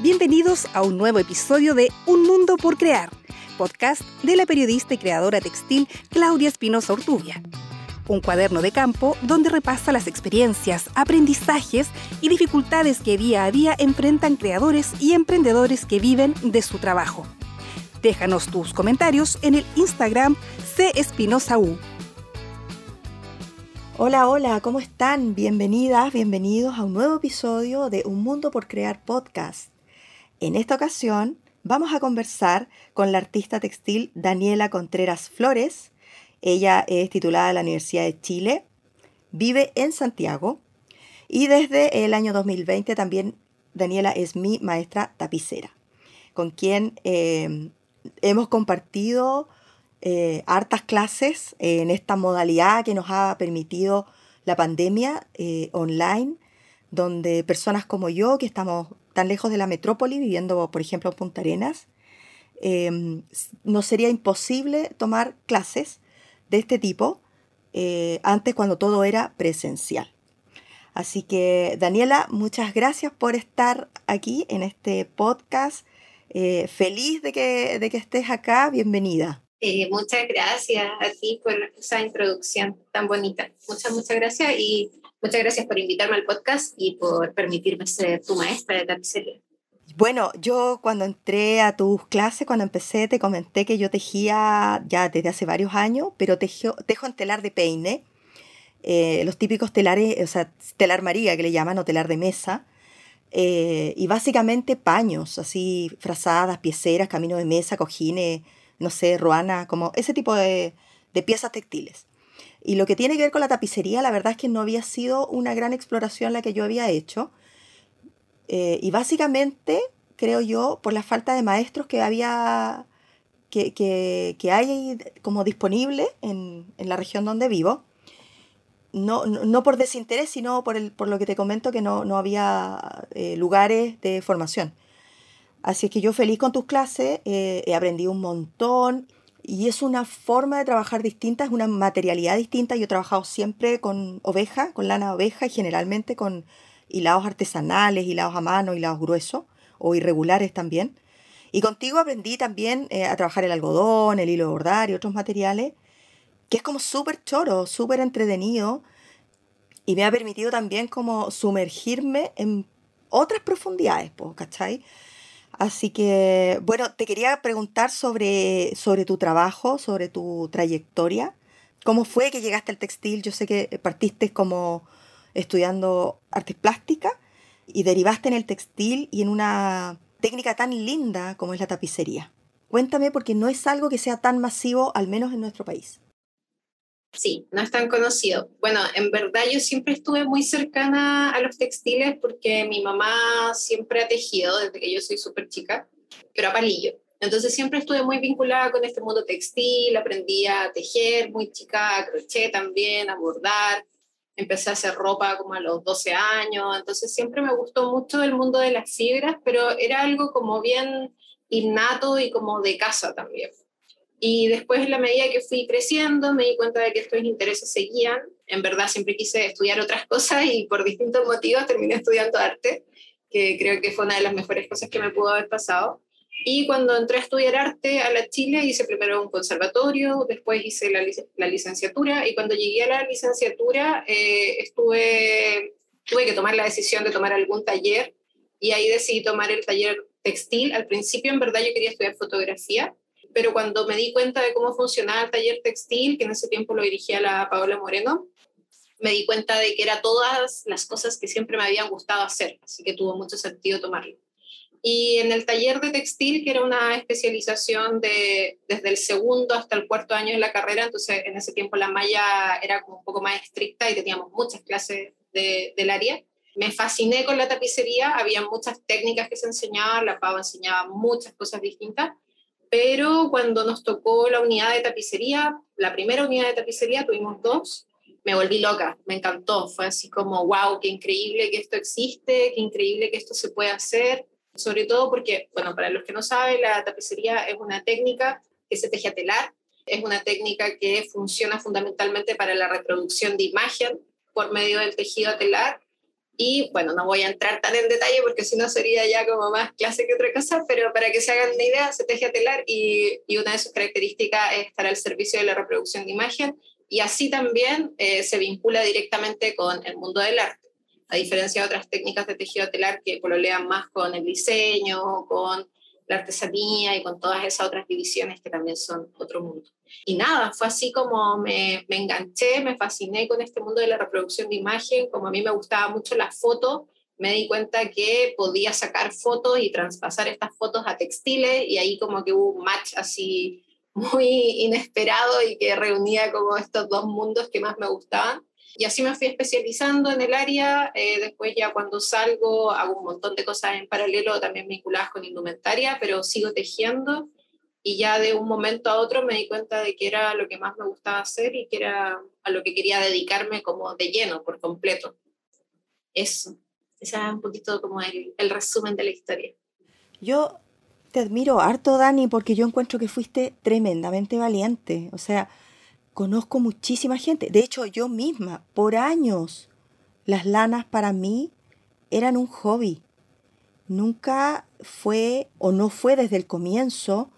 Bienvenidos a un nuevo episodio de Un Mundo por Crear, podcast de la periodista y creadora textil Claudia Espinosa Ortubia. Un cuaderno de campo donde repasa las experiencias, aprendizajes y dificultades que día a día enfrentan creadores y emprendedores que viven de su trabajo. Déjanos tus comentarios en el Instagram CEspinosaU. Hola, hola, ¿cómo están? Bienvenidas, bienvenidos a un nuevo episodio de Un Mundo por Crear Podcast. En esta ocasión vamos a conversar con la artista textil Daniela Contreras Flores. Ella es titulada de la Universidad de Chile, vive en Santiago y desde el año 2020 también Daniela es mi maestra tapicera, con quien eh, hemos compartido eh, hartas clases en esta modalidad que nos ha permitido la pandemia eh, online, donde personas como yo, que estamos tan lejos de la metrópoli, viviendo, por ejemplo, en Punta Arenas, eh, nos sería imposible tomar clases de este tipo antes cuando todo era presencial. Así que, Daniela, muchas gracias por estar aquí en este podcast. feliz de que, de que estés acá. Bienvenida. Eh, muchas gracias a ti por esa introducción tan bonita. Muchas, muchas gracias muchas gracias por invitarme al podcast y por permitirme ser tu maestra de tapicería. Bueno, yo cuando entré a tus clases, cuando empecé, te comenté que yo tejía ya desde hace varios años, pero tejo, tejo en telar de peine, eh, los típicos telares, o sea, telar María que le llaman, o telar de mesa, eh, y básicamente paños, así, frazadas, pieceras, camino de mesa, cojines, no sé, ruana, como ese tipo de, piezas textiles. Y lo que tiene que ver con la tapicería, la verdad es que no había sido una gran exploración la que yo había hecho. Eh, y básicamente, creo yo, por la falta de maestros que había, que, que, hay como disponible en, la región donde vivo. No, no, por desinterés, sino por, el, por lo que te comento que no, había eh, lugares de formación. Así es que yo feliz con tus clases, eh, he aprendido un montón y es una forma de trabajar distinta, es una materialidad distinta. Yo he trabajado siempre con oveja, con lana de oveja y generalmente con hilados artesanales, hilados a mano, hilados gruesos o irregulares también. Y contigo aprendí también eh, a trabajar el algodón, el hilo de bordar y otros materiales, que es como súper choro, súper entretenido y me ha permitido también como sumergirme en otras profundidades, ¿cachai? Así que, bueno, te quería preguntar sobre, sobre tu trabajo, sobre tu trayectoria. ¿Cómo fue que llegaste al textil? Yo sé que partiste como estudiando artes plásticas y derivaste en el textil y en una técnica tan linda como es la tapicería. Cuéntame porque no es algo que sea tan masivo, al menos en nuestro país. Sí, no es tan conocido. Bueno, en verdad yo siempre estuve muy cercana a los textiles porque mi mamá siempre ha tejido desde que yo soy súper chica, pero a palillo. Entonces siempre estuve muy vinculada con este mundo textil, aprendí a tejer muy chica, a crochet también, a bordar. Empecé a hacer ropa como a los 12 años, entonces siempre me gustó mucho el mundo de las fibras, pero era algo como bien innato y como de casa también. Y después, en la medida que fui creciendo, me di cuenta de que estos intereses seguían. En verdad, siempre quise estudiar otras cosas y por distintos motivos terminé estudiando arte, que creo que fue una de las mejores cosas que me pudo haber pasado. Y cuando entré a estudiar arte a la Chile, hice primero un conservatorio, después hice la, la licenciatura, y cuando llegué a la licenciatura, eh, estuve, tuve que tomar la decisión de tomar algún taller, y ahí decidí tomar el taller textil. Al principio, en verdad, yo quería estudiar fotografía, pero cuando me di cuenta de cómo funcionaba el taller textil, que en ese tiempo lo dirigía la Paola Moreno, me di cuenta de que era todas las cosas que siempre me habían gustado hacer, así que tuvo mucho sentido tomarlo. Y en el taller de textil, que era una especialización de, desde el segundo hasta el cuarto año de la carrera, entonces en ese tiempo la malla era como un poco más estricta y teníamos muchas clases de, del área. Me fasciné con la tapicería, había muchas técnicas que se enseñaban, la Pau enseñaba muchas cosas distintas, pero cuando nos tocó la unidad de tapicería, la primera unidad de tapicería, tuvimos dos, me volví loca, me encantó, fue así como, wow, qué increíble que esto existe, qué increíble que esto se puede hacer, sobre todo porque, bueno, para los que no saben, la tapicería es una técnica que se teje a telar, es una técnica que funciona fundamentalmente para la reproducción de imagen por medio del tejido a telar Y bueno, no voy a entrar tan en detalle porque si no sería ya como más clase que otra cosa, pero para que se hagan una idea, se teje a telar y, y una de sus características es estar al servicio de la reproducción de imagen y así también eh, se vincula directamente con el mundo del arte, a diferencia de otras técnicas de tejido telar que pololean más con el diseño, con la artesanía y con todas esas otras divisiones que también son otro mundo. Y nada, fue así como me, me enganché, me fasciné con este mundo de la reproducción de imagen, como a mí me gustaba mucho la foto, me di cuenta que podía sacar fotos y traspasar estas fotos a textiles y ahí como que hubo un match así muy inesperado y que reunía como estos dos mundos que más me gustaban. Y así me fui especializando en el área. Eh, después ya cuando salgo hago un montón de cosas en paralelo también vinculadas con indumentaria, pero sigo tejiendo. Y ya de un momento a otro me di cuenta de que era lo que más me gustaba hacer y que era a lo que quería dedicarme como de lleno, por completo. Eso. Ese es un poquito como el, el resumen de la historia. Yo te admiro harto, Dani, porque yo encuentro que fuiste tremendamente valiente. O sea, conozco muchísima gente. De hecho, yo misma, por años, las lanas para mí eran un hobby. Nunca fue o no fue desde el comienzo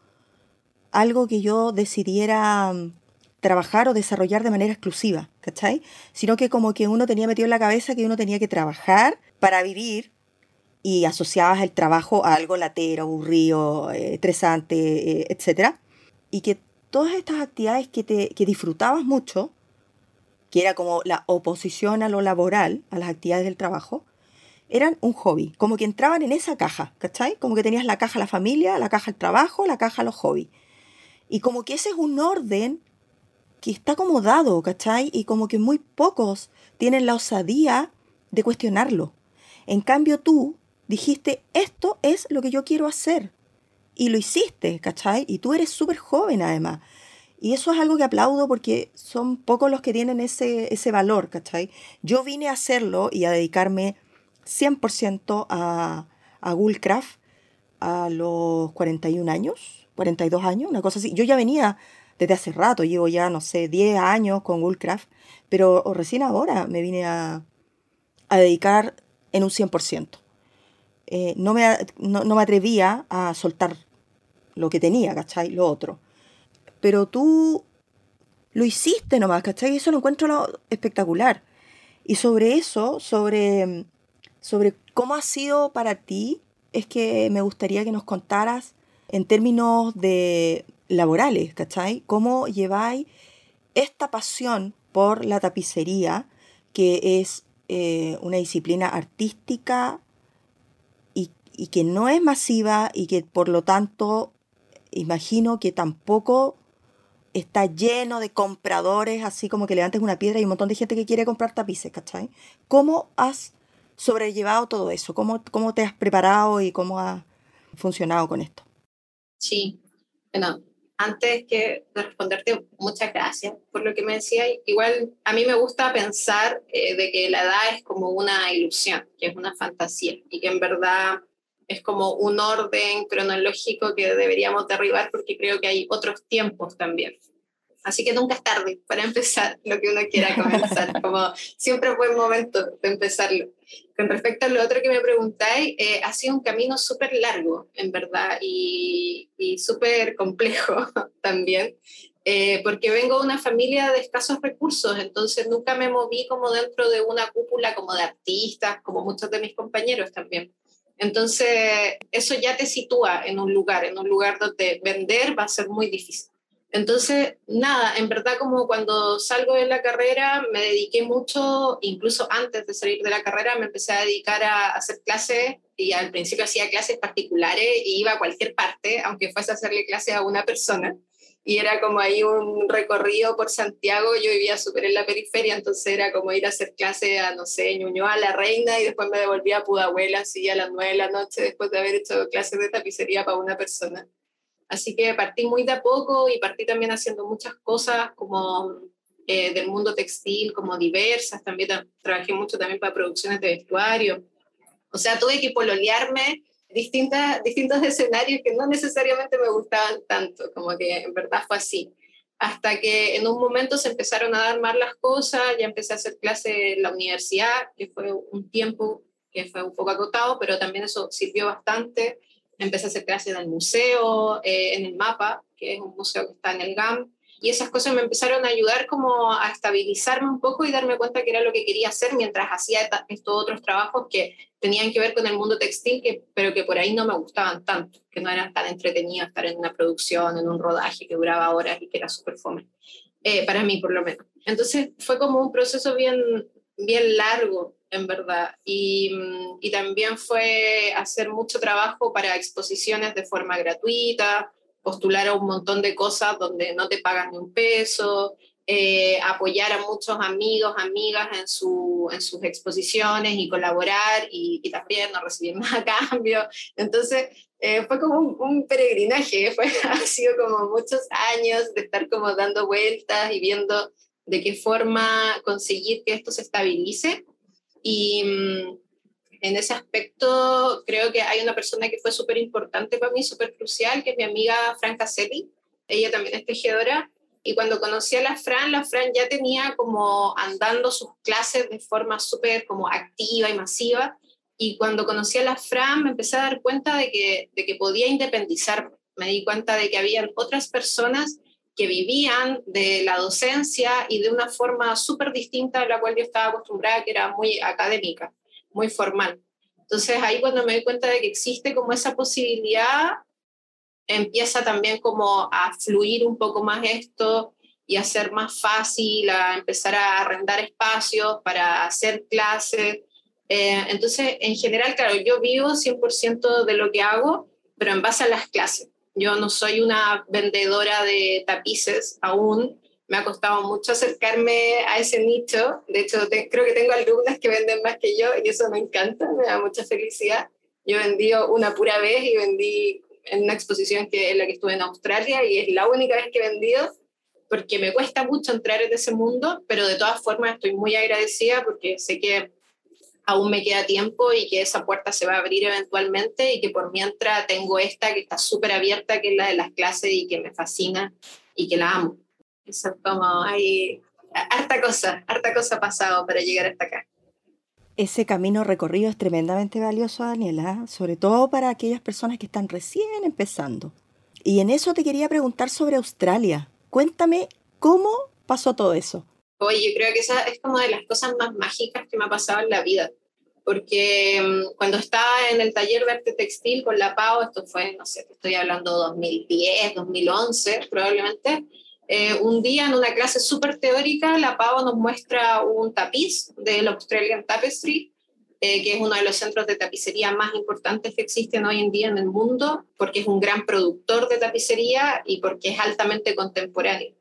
algo que yo decidiera mm, trabajar o desarrollar de manera exclusiva, ¿cachai? Sino que como que uno tenía metido en la cabeza que uno tenía que trabajar para vivir y asociabas el trabajo a algo latero, aburrido, eh, estresante, eh, etc. Y que todas estas actividades que, te, que disfrutabas mucho, que era como la oposición a lo laboral, a las actividades del trabajo, eran un hobby, como que entraban en esa caja, ¿cachai? Como que tenías la caja la familia, la caja el trabajo, la caja los hobbies. Y como que ese es un orden que está acomodado, ¿cachai? Y como que muy pocos tienen la osadía de cuestionarlo. En cambio tú dijiste, esto es lo que yo quiero hacer. Y lo hiciste, ¿cachai? Y tú eres súper joven además. Y eso es algo que aplaudo porque son pocos los que tienen ese, ese valor, ¿cachai? Yo vine a hacerlo y a dedicarme 100% a, a Woolcraft a los 41 años, 42 años, una cosa así. Yo ya venía desde hace rato, llevo ya, no sé, 10 años con Woolcraft, pero recién ahora me vine a, a dedicar en un 100%. Eh, no, me, no, me atrevía a soltar lo que tenía, ¿cachai? Lo otro. Pero tú lo hiciste nomás, ¿cachai? Y eso lo encuentro espectacular. Y sobre eso, sobre, sobre cómo ha sido para ti, es que me gustaría que nos contaras en términos de laborales, ¿cachai? ¿Cómo lleváis esta pasión por la tapicería, que es eh, una disciplina artística y que no es masiva y que por lo tanto imagino que tampoco está lleno de compradores, así como que levantes una piedra y un montón de gente que quiere comprar tapices, ¿cachai? ¿Cómo has sobrellevado todo eso? ¿Cómo, cómo te has preparado y cómo has funcionado con esto? Sí, bueno, antes que de responderte, muchas gracias por lo que me decías. Igual a mí me gusta pensar eh, de que la edad es como una ilusión, que es una fantasía y que en verdad es como un orden cronológico que deberíamos derribar porque creo que hay otros tiempos también. Así que nunca es tarde para empezar lo que uno quiera comenzar, como siempre fue el momento de empezarlo. Con respecto a lo otro que me preguntáis, eh, ha sido un camino súper largo, en verdad, y, y súper complejo también, eh, porque vengo de una familia de escasos recursos, entonces nunca me moví como dentro de una cúpula como de artistas, como muchos de mis compañeros también. Entonces, eso ya te sitúa en un lugar, en un lugar donde vender va a ser muy difícil. Entonces, nada, en verdad como cuando salgo de la carrera me dediqué mucho, incluso antes de salir de la carrera me empecé a dedicar a hacer clases y al principio hacía clases particulares y iba a cualquier parte, aunque fuese a hacerle clases a una persona y era como ahí un recorrido por Santiago, yo vivía súper en la periferia, entonces era como ir a hacer clase a, no sé, Ñuñoa, La Reina, y después me devolvía a Pudahuel, así a las nueve de la noche, después de haber hecho clases de tapicería para una persona. Así que partí muy de a poco y partí también haciendo muchas cosas como eh, del mundo textil, como diversas, también trabajé mucho también para producciones de vestuario. O sea, tuve que pololearme distintas, distintos escenarios que no necesariamente me gustaban tanto, como que en verdad fue así. hasta que en un momento se empezaron a dar mal las cosas, ya empecé a hacer clase en la universidad, que fue un tiempo que fue un poco acotado, pero también eso sirvió bastante. Empecé a hacer clases en el museo, eh, en el MAPA, que es un museo que está en el GAM, y esas cosas me empezaron a ayudar como a estabilizarme un poco y darme cuenta que era lo que quería hacer mientras hacía estos otros trabajos que tenían que ver con el mundo textil, que, pero que por ahí no me gustaban tanto, que no eran tan entretenidos estar en una producción, en un rodaje que duraba horas y que era súper fome, eh, para mí por lo menos. Entonces fue como un proceso bien, bien largo, en verdad, y, y también fue hacer mucho trabajo para exposiciones de forma gratuita, postular a un montón de cosas donde no te pagan ni un peso, eh, apoyar a muchos amigos, amigas en, su, en sus exposiciones y colaborar y, también no recibir nada a cambio. Entonces, eh, fue como un, peregrinaje, fue, ha sido como muchos años de estar como dando vueltas y viendo de qué forma conseguir que esto se estabilice. Y, mm, en ese aspecto creo que hay una persona que fue súper importante para mí, súper crucial, que es mi amiga Fran Caselli. Ella también es tejedora. Y cuando conocí a la Fran, la Fran ya tenía como andando sus clases de forma súper como activa y masiva. Y cuando conocí a la Fran, me empecé a dar cuenta de que, de que podía independizarme. Me di cuenta de que habían otras personas que vivían de la docencia y de una forma súper distinta a la cual yo estaba acostumbrada, que era muy académica muy formal. Entonces ahí cuando me doy cuenta de que existe como esa posibilidad, empieza también como a fluir un poco más esto y a ser más fácil, a empezar a arrendar espacios para hacer clases. Eh, entonces, en general, claro, yo vivo 100% de lo que hago, pero en base a las clases. Yo no soy una vendedora de tapices aún, me ha costado mucho acercarme a ese nicho. De hecho, creo que tengo alumnas que venden más que yo y eso me encanta, me da mucha felicidad. Yo vendí una pura vez y vendí en una exposición que, en la que estuve en Australia y es la única vez que he vendido porque me cuesta mucho entrar en ese mundo, pero de todas formas estoy muy agradecida porque sé que aún me queda tiempo y que esa puerta se va a abrir eventualmente y que por mientras tengo esta que está súper abierta, que es la de las clases y que me fascina y que la amo. Eso como hay harta cosa, harta cosa pasado para llegar hasta acá. Ese camino recorrido es tremendamente valioso, Daniela, sobre todo para aquellas personas que están recién empezando. Y en eso te quería preguntar sobre Australia. Cuéntame cómo pasó todo eso. Oye, yo creo que esa es como de las cosas más mágicas que me ha pasado en la vida. Porque mm, cuando estaba en el taller de arte textil con la PAO, esto fue, no sé, estoy hablando 2010, 2011 probablemente, eh, un día en una clase súper teórica, la Pavo nos muestra un tapiz del Australian Tapestry, eh, que es uno de los centros de tapicería más importantes que existen hoy en día en el mundo, porque es un gran productor de tapicería y porque es altamente contemporáneo.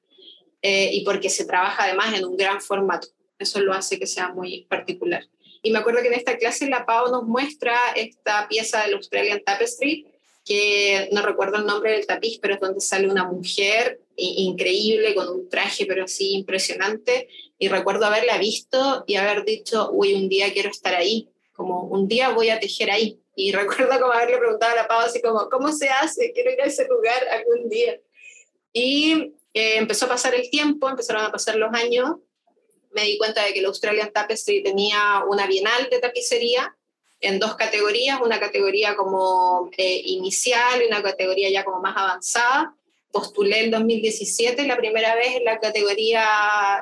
Eh, y porque se trabaja además en un gran formato. Eso lo hace que sea muy particular. Y me acuerdo que en esta clase la Pavo nos muestra esta pieza del Australian Tapestry, que no recuerdo el nombre del tapiz, pero es donde sale una mujer increíble, con un traje, pero así impresionante. Y recuerdo haberla visto y haber dicho, uy, un día quiero estar ahí, como un día voy a tejer ahí. Y recuerdo como haberle preguntado a la Pau así como, ¿cómo se hace? Quiero ir a ese lugar algún día. Y eh, empezó a pasar el tiempo, empezaron a pasar los años. Me di cuenta de que el Australian Tapestry tenía una bienal de tapicería en dos categorías, una categoría como eh, inicial y una categoría ya como más avanzada postulé en 2017 la primera vez en la categoría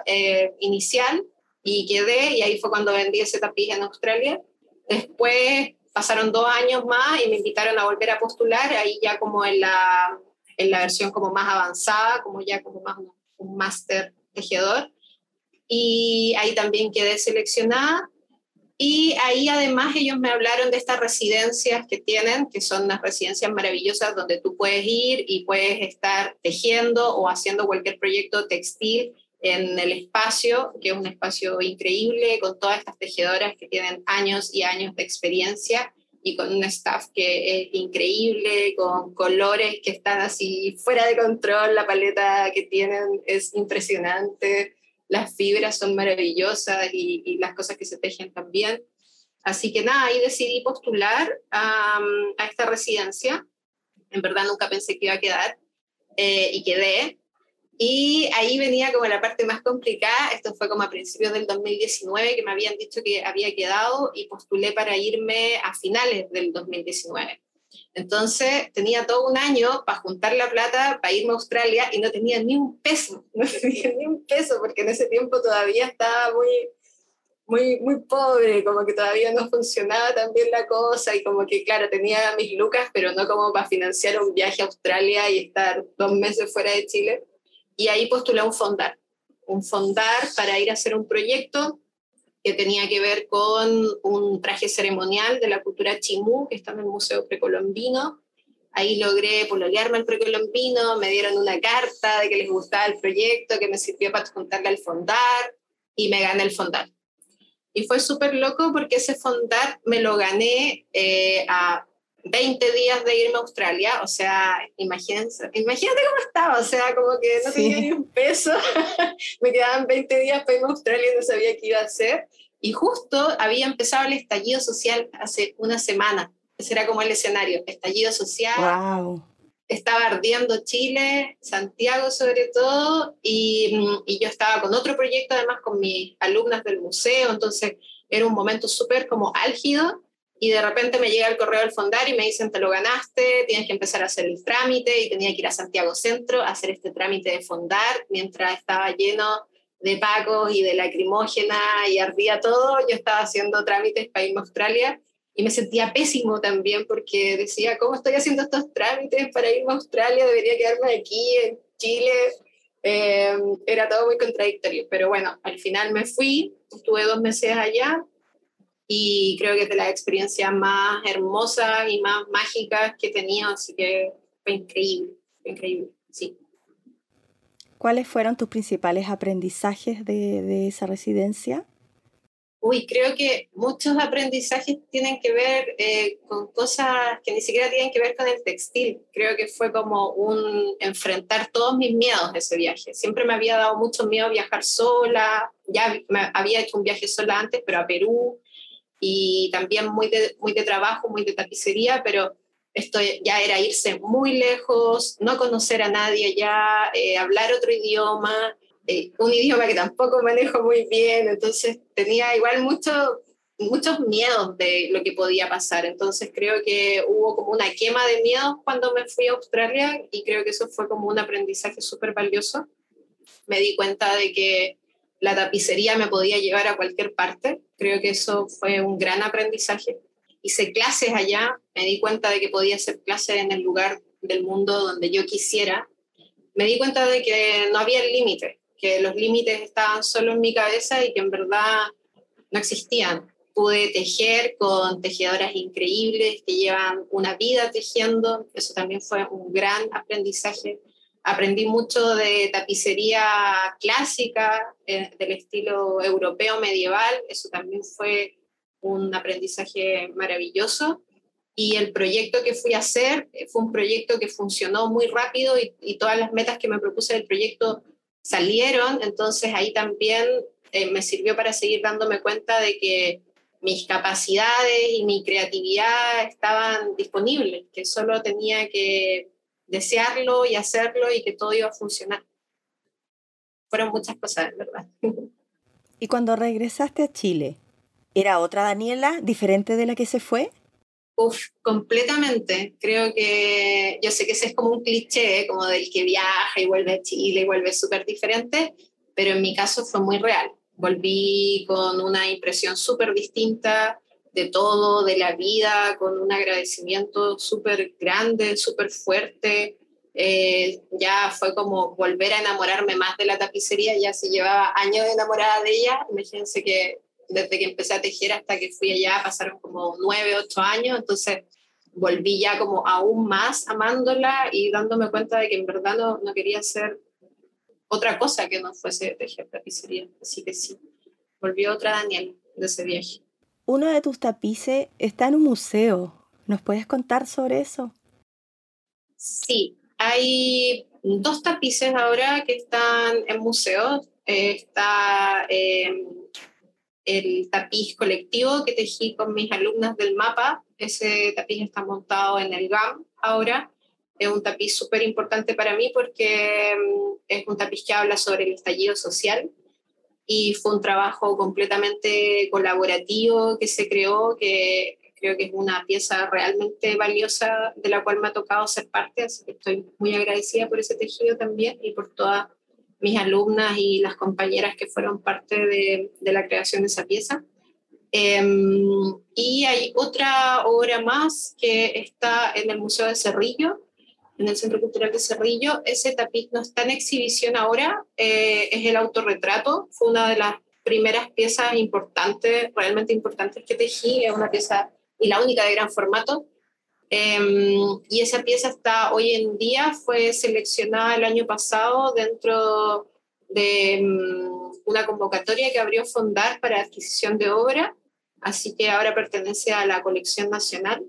eh, inicial y quedé, y ahí fue cuando vendí ese tapiz en Australia. Después pasaron dos años más y me invitaron a volver a postular, ahí ya como en la, en la versión como más avanzada, como ya como más un máster tejedor. Y ahí también quedé seleccionada y ahí además ellos me hablaron de estas residencias que tienen, que son unas residencias maravillosas donde tú puedes ir y puedes estar tejiendo o haciendo cualquier proyecto textil en el espacio, que es un espacio increíble, con todas estas tejedoras que tienen años y años de experiencia y con un staff que es increíble, con colores que están así fuera de control, la paleta que tienen es impresionante las fibras son maravillosas y, las cosas que se tejen también. Así que nada, ahí decidí postular a, esta residencia. En verdad nunca pensé que iba a quedar eh, y quedé. Y ahí venía como la parte más complicada, esto fue como a principios del 2019 que me habían dicho que había quedado y postulé para irme a finales del 2019. Entonces tenía todo un año para juntar la plata para irme a Australia y no tenía ni un peso, no tenía ni un peso porque en ese tiempo todavía estaba muy, muy, muy pobre, como que todavía no funcionaba tan bien la cosa y como que, claro, tenía mis lucas, pero no como para financiar un viaje a Australia y estar dos meses fuera de Chile. Y ahí postulé un fondar, un fondar para ir a hacer un proyecto que tenía que ver con un traje ceremonial de la cultura chimú, que está en el Museo Precolombino. Ahí logré pololearme al precolombino, me dieron una carta de que les gustaba el proyecto, que me sirvió para juntarle al fondar, y me gané el fondar. Y fue súper loco porque ese fondar me lo gané eh, a 20 días de irme a Australia, o sea, imagínense, imagínate cómo estaba, o sea, como que no tenía ni un peso, me quedaban 20 días para irme a Australia y no sabía qué iba a hacer. Y justo había empezado el estallido social hace una semana, ese era como el escenario, estallido social. Wow estaba ardiendo Chile, Santiago sobre todo, y, y, yo estaba con otro proyecto además con mis alumnas del museo, entonces era un momento súper como álgido, y de repente me llega el correo del fondar y me dicen, te lo ganaste, tienes que empezar a hacer el trámite, y tenía que ir a Santiago Centro a hacer este trámite de fondar, mientras estaba lleno de pacos y de lacrimógena y ardía todo, yo estaba haciendo trámites para irme a Australia, y me sentía pésimo también porque decía, ¿cómo estoy haciendo estos trámites para irme a Australia? Debería quedarme aquí en Chile. Eh, era todo muy contradictorio, pero bueno, al final me fui, estuve dos meses allá y creo que es de las experiencias más hermosas y más mágicas que he tenido, así que fue increíble, fue increíble, sí. ¿Cuáles fueron tus principales aprendizajes de, de esa residencia? Uy, creo que muchos aprendizajes tienen que ver eh, con cosas que ni siquiera tienen que ver con el textil. Creo que fue como un enfrentar todos mis miedos de ese viaje. Siempre me había dado mucho miedo viajar sola. Ya me había hecho un viaje sola antes, pero a Perú. Y también muy de, muy de trabajo, muy de tapicería, pero esto ya era irse muy lejos, no conocer a nadie ya, eh, hablar otro idioma eh, un idioma que tampoco manejo muy bien, entonces tenía igual mucho, muchos miedos de lo que podía pasar. Entonces creo que hubo como una quema de miedos cuando me fui a Australia y creo que eso fue como un aprendizaje súper valioso. Me di cuenta de que la tapicería me podía llevar a cualquier parte. Creo que eso fue un gran aprendizaje. Hice clases allá, me di cuenta de que podía hacer clases en el lugar del mundo donde yo quisiera. Me di cuenta de que no había límite que los límites estaban solo en mi cabeza y que en verdad no existían. Pude tejer con tejedoras increíbles que llevan una vida tejiendo, eso también fue un gran aprendizaje. Aprendí mucho de tapicería clásica, eh, del estilo europeo medieval, eso también fue un aprendizaje maravilloso. Y el proyecto que fui a hacer eh, fue un proyecto que funcionó muy rápido y, todas las metas que me propuse del proyecto salieron, entonces ahí también eh, me sirvió para seguir dándome cuenta de que mis capacidades y mi creatividad estaban disponibles, que solo tenía que desearlo y hacerlo y que todo iba a funcionar. Fueron muchas cosas, ¿verdad? ¿Y cuando regresaste a Chile, era otra Daniela diferente de la que se fue? Uf, completamente. Creo que yo sé que ese es como un cliché, como del que viaja y vuelve a Chile y vuelve súper diferente, pero en mi caso fue muy real. Volví con una impresión súper distinta de todo, de la vida, con un agradecimiento súper grande, súper fuerte. Eh, ya fue como volver a enamorarme más de la tapicería, ya se llevaba años enamorada de ella. Imagínense que desde que empecé a tejer hasta que fui allá pasaron como nueve, ocho años, entonces volví ya como aún más amándola y dándome cuenta de que en verdad no, no quería hacer otra cosa que no fuese tejer tapicería. Así que sí, volvió otra Daniel de ese viaje. Uno de tus tapices está en un museo. ¿Nos puedes contar sobre eso? Sí, hay dos tapices ahora que están en museos. está eh, el tapiz colectivo que tejí con mis alumnas del mapa. Ese tapiz está montado en el GAM ahora. Es un tapiz súper importante para mí porque mm, es un tapiz que habla sobre el estallido social y fue un trabajo completamente colaborativo que se creó, que creo que es una pieza realmente valiosa de la cual me ha tocado ser parte, así que estoy muy agradecida por ese tejido también y por todas mis alumnas y las compañeras que fueron parte de, de la creación de esa pieza. Em, y hay otra obra más que está en el Museo de Cerrillo, en el Centro Cultural de Cerrillo. Ese tapiz no está en exhibición ahora, eh, es el autorretrato, fue una de las primeras piezas importantes, realmente importantes que tejí, es una pieza y la única de gran formato. Em, y esa pieza está hoy en día, fue seleccionada el año pasado dentro de um, una convocatoria que abrió Fondar para adquisición de obra, así que ahora pertenece a la colección nacional.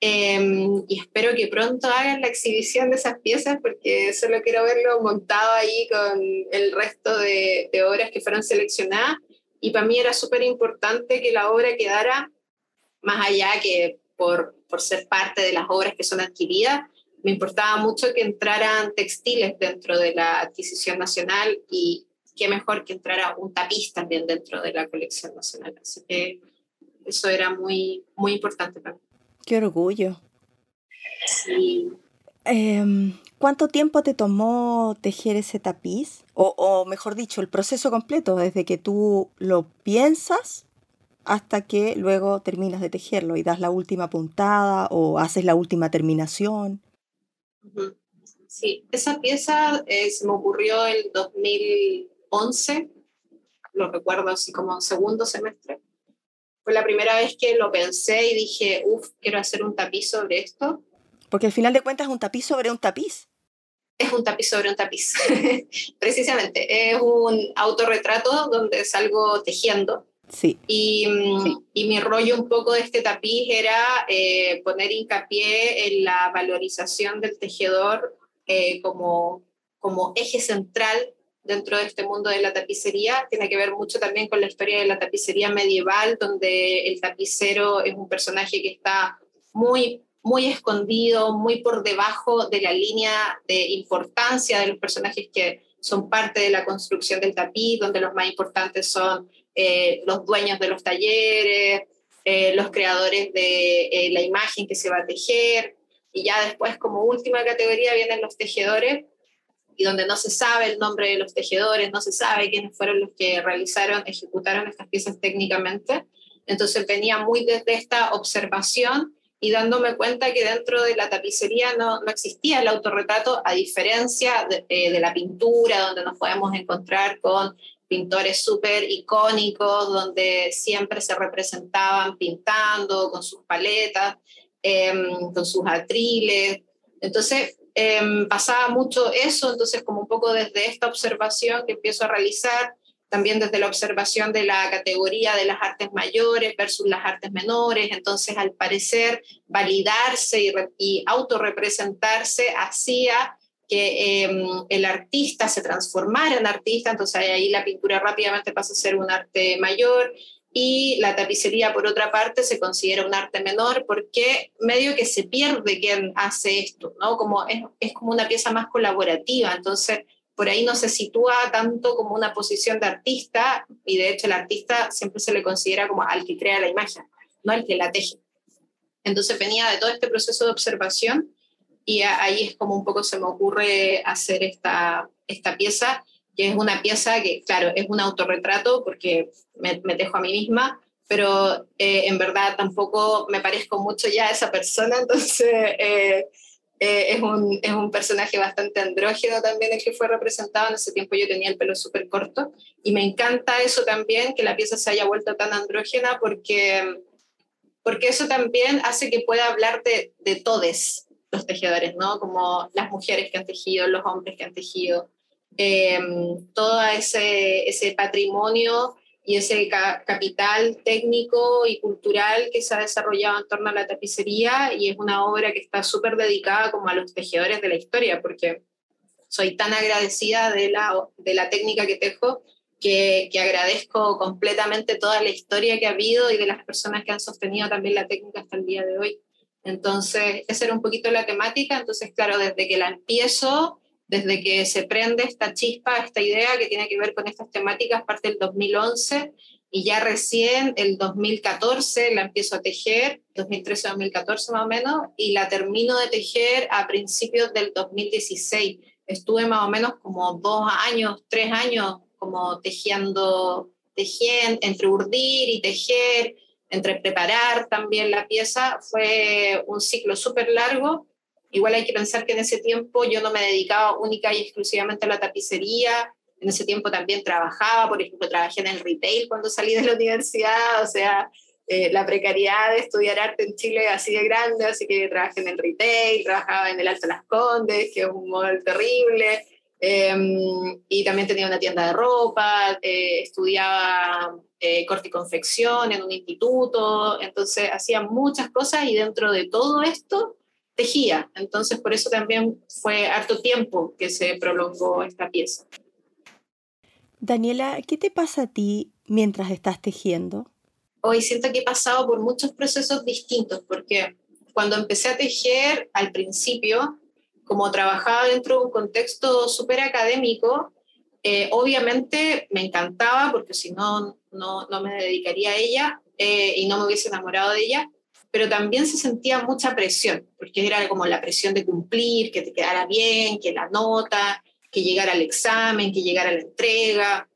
Em, y espero que pronto hagan la exhibición de esas piezas porque solo quiero verlo montado ahí con el resto de, de obras que fueron seleccionadas. Y para mí era súper importante que la obra quedara más allá que por, por ser parte de las obras que son adquiridas, me importaba mucho que entraran textiles dentro de la adquisición nacional y qué mejor que entrara un tapiz también dentro de la colección nacional. Así que eso era muy, muy importante para mí. Qué orgullo. Sí. Em, ¿Cuánto tiempo te tomó tejer ese tapiz? O, o, mejor dicho, el proceso completo, desde que tú lo piensas hasta que luego terminas de tejerlo y das la última puntada o haces la última terminación. Sí, esa pieza eh, se me ocurrió el 2011, lo recuerdo así como segundo semestre. Fue la primera vez que lo pensé y dije, uff, quiero hacer un tapiz sobre esto. Porque al final de cuentas es un tapiz sobre un tapiz. Es un tapiz sobre un tapiz, precisamente. Es un autorretrato donde salgo tejiendo Sí. Y, mm, y, mi rollo un poco de este tapiz era eh, poner hincapié en la valorización del tejedor eh, como, como eje central dentro de este mundo de la tapicería. Tiene que ver mucho también con la historia de la tapicería medieval, donde el tapicero es un personaje que está muy muy escondido, muy por debajo de la línea de importancia de los personajes que son parte de la construcción del tapiz, donde los más importantes son eh, los dueños de los talleres, eh, los creadores de eh, la imagen que se va a tejer, y ya después como última categoría vienen los tejedores, y donde no se sabe el nombre de los tejedores, no se sabe quiénes fueron los que realizaron, ejecutaron estas piezas técnicamente. Entonces venía muy desde esta observación y dándome cuenta que dentro de la tapicería no, no existía el autorretrato, a diferencia de, de, la pintura, donde nos podemos encontrar con pintores súper icónicos, donde siempre se representaban pintando con sus paletas, eh, con sus atriles. Entonces, eh, pasaba mucho eso, entonces como un poco desde esta observación que empiezo a realizar, también desde la observación de la categoría de las artes mayores versus las artes menores, entonces al parecer validarse y, y autorrepresentarse hacía que eh, el artista se transformara en artista, entonces ahí la pintura rápidamente pasa a ser un arte mayor y la tapicería por otra parte se considera un arte menor porque medio que se pierde quien hace esto, ¿no? Como es, es como una pieza más colaborativa, entonces por ahí no se sitúa tanto como una posición de artista y de hecho el artista siempre se le considera como al que crea la imagen, no al que la teje. Entonces venía de todo este proceso de observación y ahí es como un poco se me ocurre hacer esta, esta pieza, que es una pieza que, claro, es un autorretrato porque me, me dejo a mí misma, pero eh, en verdad tampoco me parezco mucho ya a esa persona, entonces eh, eh, es, un, es un personaje bastante andrógeno también el que fue representado, en ese tiempo yo tenía el pelo súper corto, y me encanta eso también, que la pieza se haya vuelto tan andrógena, porque, porque eso también hace que pueda hablar de, de todes, los tejedores, ¿no? Como las mujeres que han tejido, los hombres que han tejido, eh, todo ese, ese patrimonio y ese ca capital técnico y cultural que se ha desarrollado en torno a la tapicería y es una obra que está súper dedicada como a los tejedores de la historia, porque soy tan agradecida de la, de la técnica que tejo que, que, agradezco completamente toda la historia que ha habido y de las personas que han sostenido también la técnica hasta el día de hoy. Entonces, esa era un poquito la temática. Entonces, claro, desde que la empiezo, desde que se prende esta chispa, esta idea que tiene que ver con estas temáticas, parte del 2011, y ya recién el 2014 la empiezo a tejer, 2013-2014 más o menos, y la termino de tejer a principios del 2016. Estuve más o menos como dos años, tres años como tejiendo, tejiendo, entre urdir y tejer, entre preparar también la pieza. Fue un ciclo súper largo. Igual hay que pensar que en ese tiempo yo no me dedicaba única y exclusivamente a la tapicería, en ese tiempo también trabajaba, por ejemplo, trabajé en el retail cuando salí de la universidad, o sea, eh, la precariedad de estudiar arte en Chile así de grande, así que trabajé en el retail, trabajaba en el Alto Las Condes, que es un modelo terrible, em, y también tenía una tienda de ropa, eh, estudiaba eh, corte y confección en un instituto, entonces hacía muchas cosas y dentro de todo esto tejía, entonces por eso también fue harto tiempo que se prolongó esta pieza. Daniela, ¿qué te pasa a ti mientras estás tejiendo? Hoy siento que he pasado por muchos procesos distintos, porque cuando empecé a tejer al principio, como trabajaba dentro de un contexto súper académico, eh, obviamente me encantaba, porque si no, no, me dedicaría a ella eh, y no me hubiese enamorado de ella, pero también se sentía mucha presión, porque era como la presión de cumplir, que te quedara bien, que la nota, que llegara al examen, que llegara la entrega.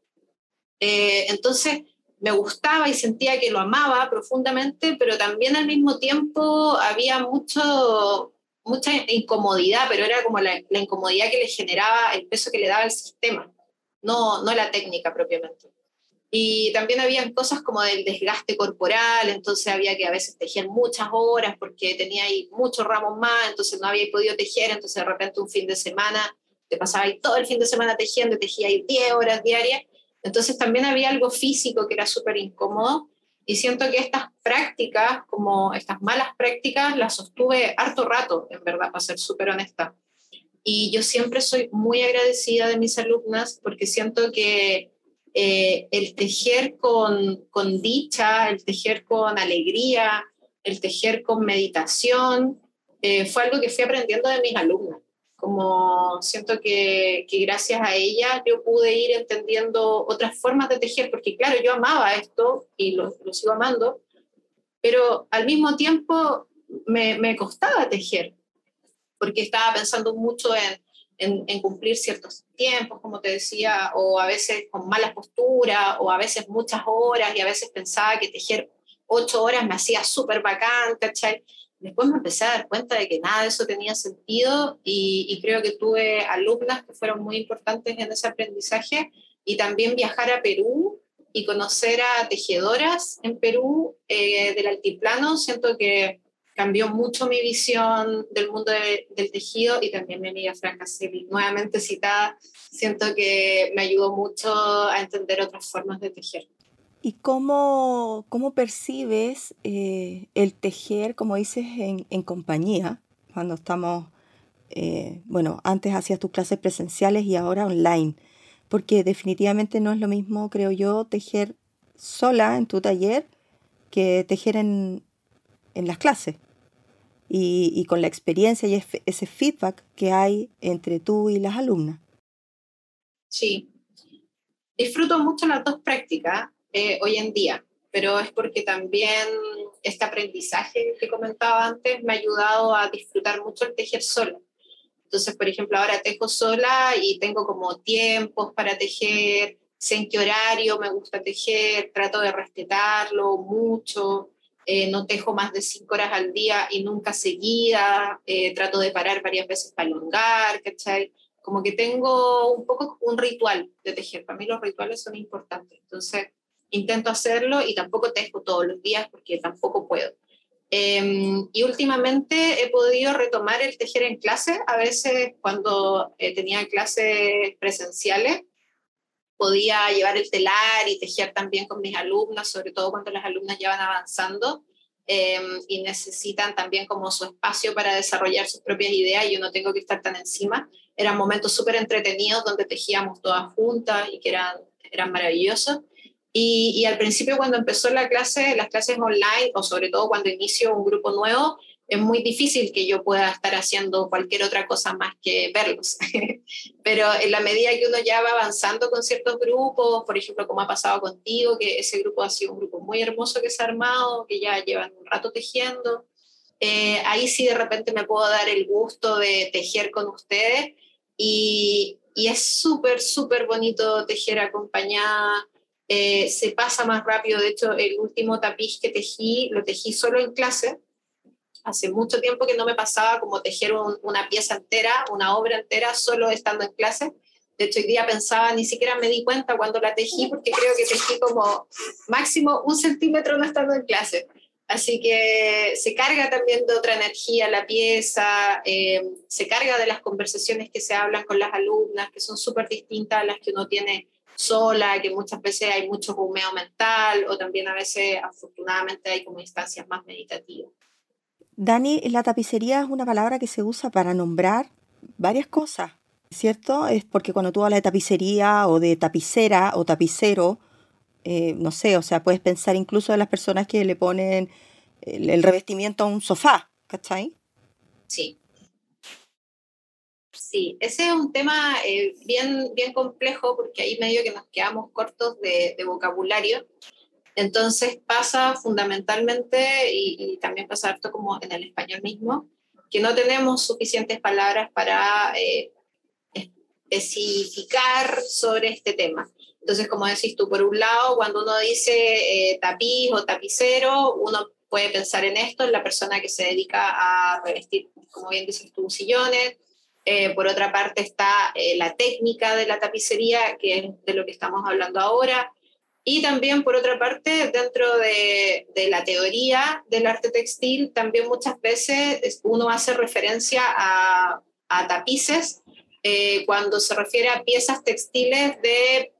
Eh, entonces me gustaba y sentía que lo amaba profundamente, pero también al mismo tiempo había mucho, mucha incomodidad, pero era como la, la incomodidad que le generaba el peso que le daba el sistema, no, no la técnica propiamente. Y también había cosas como del desgaste corporal, entonces había que a veces tejer muchas horas porque tenía ahí muchos ramos más, entonces no había podido tejer, entonces de repente un fin de semana te pasaba ahí todo el fin de semana tejiendo, tejía ahí 10 horas diarias, entonces también había algo físico que era súper incómodo y siento que estas prácticas, como estas malas prácticas, las sostuve harto rato, en verdad, para ser súper honesta. Y yo siempre soy muy agradecida de mis alumnas porque siento que eh, el tejer con, con dicha, el tejer con alegría, el tejer con meditación, eh, fue algo que fui aprendiendo de mis alumnas. Como siento que, que, gracias a ella yo pude ir entendiendo otras formas de tejer, porque claro, yo amaba esto y lo, lo sigo amando, pero al mismo tiempo me, me, costaba tejer, porque estaba pensando mucho en, en, cumplir ciertos tiempos, como te decía, o a veces con malas posturas, o a veces muchas horas, y a veces pensaba que tejer ocho horas me hacía súper bacán, ¿cachai? Después me empecé a dar cuenta de que nada de eso tenía sentido y, creo que tuve alumnas que fueron muy importantes en ese aprendizaje y también viajar a Perú y conocer a tejedoras en Perú eh, del altiplano, siento que cambió mucho mi visión del mundo del tejido y también mi amiga Franca Sevi, nuevamente citada, siento que me ayudó mucho a entender otras formas de tejer. ¿Y cómo, cómo percibes eh, el tejer, como dices, en, en compañía, cuando estamos, eh, bueno, antes hacías tus clases presenciales y ahora online? Porque definitivamente no es lo mismo, creo yo, tejer sola en tu taller que tejer en, en las clases. Y, y, con la experiencia y ese feedback que hay entre tú y las alumnas. Sí, disfruto mucho las dos prácticas. Eh, hoy en día, pero es porque también este aprendizaje que comentaba antes me ha ayudado a disfrutar mucho el tejer sola. Entonces, por ejemplo, ahora tejo sola y tengo como tiempos para tejer, sé en qué horario me gusta tejer, trato de respetarlo mucho, eh, no tejo más de cinco horas al día y nunca seguida, eh, trato de parar varias veces para elongar, ¿cachai? Como que tengo un poco un ritual de tejer. Para mí los rituales son importantes. Entonces, intento hacerlo y tampoco tejo todos los días porque tampoco puedo. Em, y últimamente he podido retomar el tejer en clase. A veces cuando eh, tenía clases presenciales, podía llevar el telar y tejer también con mis alumnas, sobre todo cuando las alumnas ya van avanzando em, y necesitan también como su espacio para desarrollar sus propias ideas y yo no tengo que estar tan encima. Eran momentos súper entretenidos donde tejíamos todas juntas y que eran, eran maravillosos. Y, al principio cuando empezó la clase, las clases online, o sobre todo cuando inicio un grupo nuevo, es muy difícil que yo pueda estar haciendo cualquier otra cosa más que verlos. Pero en la medida que uno ya va avanzando con ciertos grupos, por ejemplo, como ha pasado contigo, que ese grupo ha sido un grupo muy hermoso que se ha armado, que ya llevan un rato tejiendo, eh, ahí sí de repente me puedo dar el gusto de tejer con ustedes y, y es súper, súper bonito tejer acompañada. Eh, se pasa más rápido, de hecho el último tapiz que tejí, lo tejí solo en clase, hace mucho tiempo que no me pasaba como tejer una pieza entera, una obra entera, solo estando en clase. De hecho, hoy día pensaba, ni siquiera me di cuenta cuando la tejí, porque creo que tejí como máximo un centímetro no estando en clase. Así que se carga también de otra energía la pieza, eh, se carga de las conversaciones que se hablan con las alumnas, que son súper distintas a las que uno tiene sola, que muchas veces hay mucho humeo mental o también a veces afortunadamente hay como instancias más meditativas. Dani, la tapicería es una palabra que se usa para nombrar varias cosas, ¿cierto? Es porque cuando tú hablas de tapicería o de tapicera o tapicero, eh, no sé, o sea, puedes pensar incluso en las personas que le ponen el, revestimiento a un sofá, ¿cachai? Sí. Sí, ese es un tema eh, bien, bien complejo porque ahí medio que nos quedamos cortos de, de vocabulario entonces pasa fundamentalmente, y, también pasa harto como en el español mismo, que no tenemos suficientes palabras para eh, especificar sobre este tema. Entonces, como decís tú, por un lado, cuando uno dice eh, tapiz o tapicero, uno puede pensar en esto, en la persona que se dedica a revestir, como bien dices tú, sillones. Eh, por otra parte está la técnica de la tapicería, que es de lo que estamos hablando ahora. Y también, por otra parte, dentro de, de, la teoría del arte textil, también muchas veces uno hace referencia a, a tapices eh, cuando se refiere a piezas textiles de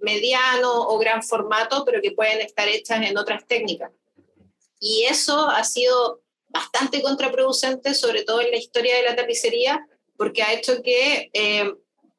mediano o gran formato, pero que pueden estar hechas en otras técnicas. Y eso ha sido bastante contraproducente, sobre todo en la historia de la tapicería, porque ha hecho que eh,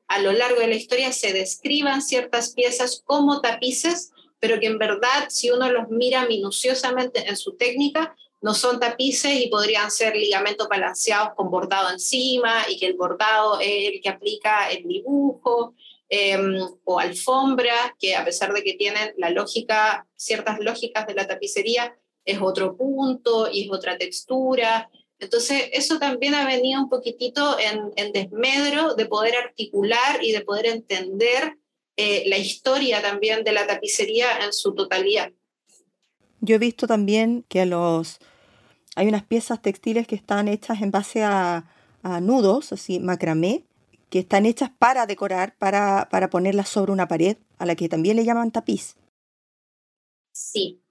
a lo largo de la historia se describan ciertas piezas como tapices, pero que en verdad si uno los mira minuciosamente en su técnica, no son tapices y podrían ser ligamentos balanceados con bordado encima y que el bordado es el que aplica el dibujo, em, o alfombra, que a pesar de que tienen la lógica, ciertas lógicas de la tapicería, es otro punto y es otra textura. Entonces, eso también ha venido un poquitito en, desmedro de poder articular y de poder entender eh, la historia también de la tapicería en su totalidad. Yo he visto también que los hay unas piezas textiles que están hechas en base a, nudos, así macramé, que están hechas para decorar, para, para ponerlas sobre una pared, a la que también le llaman tapiz. Sí,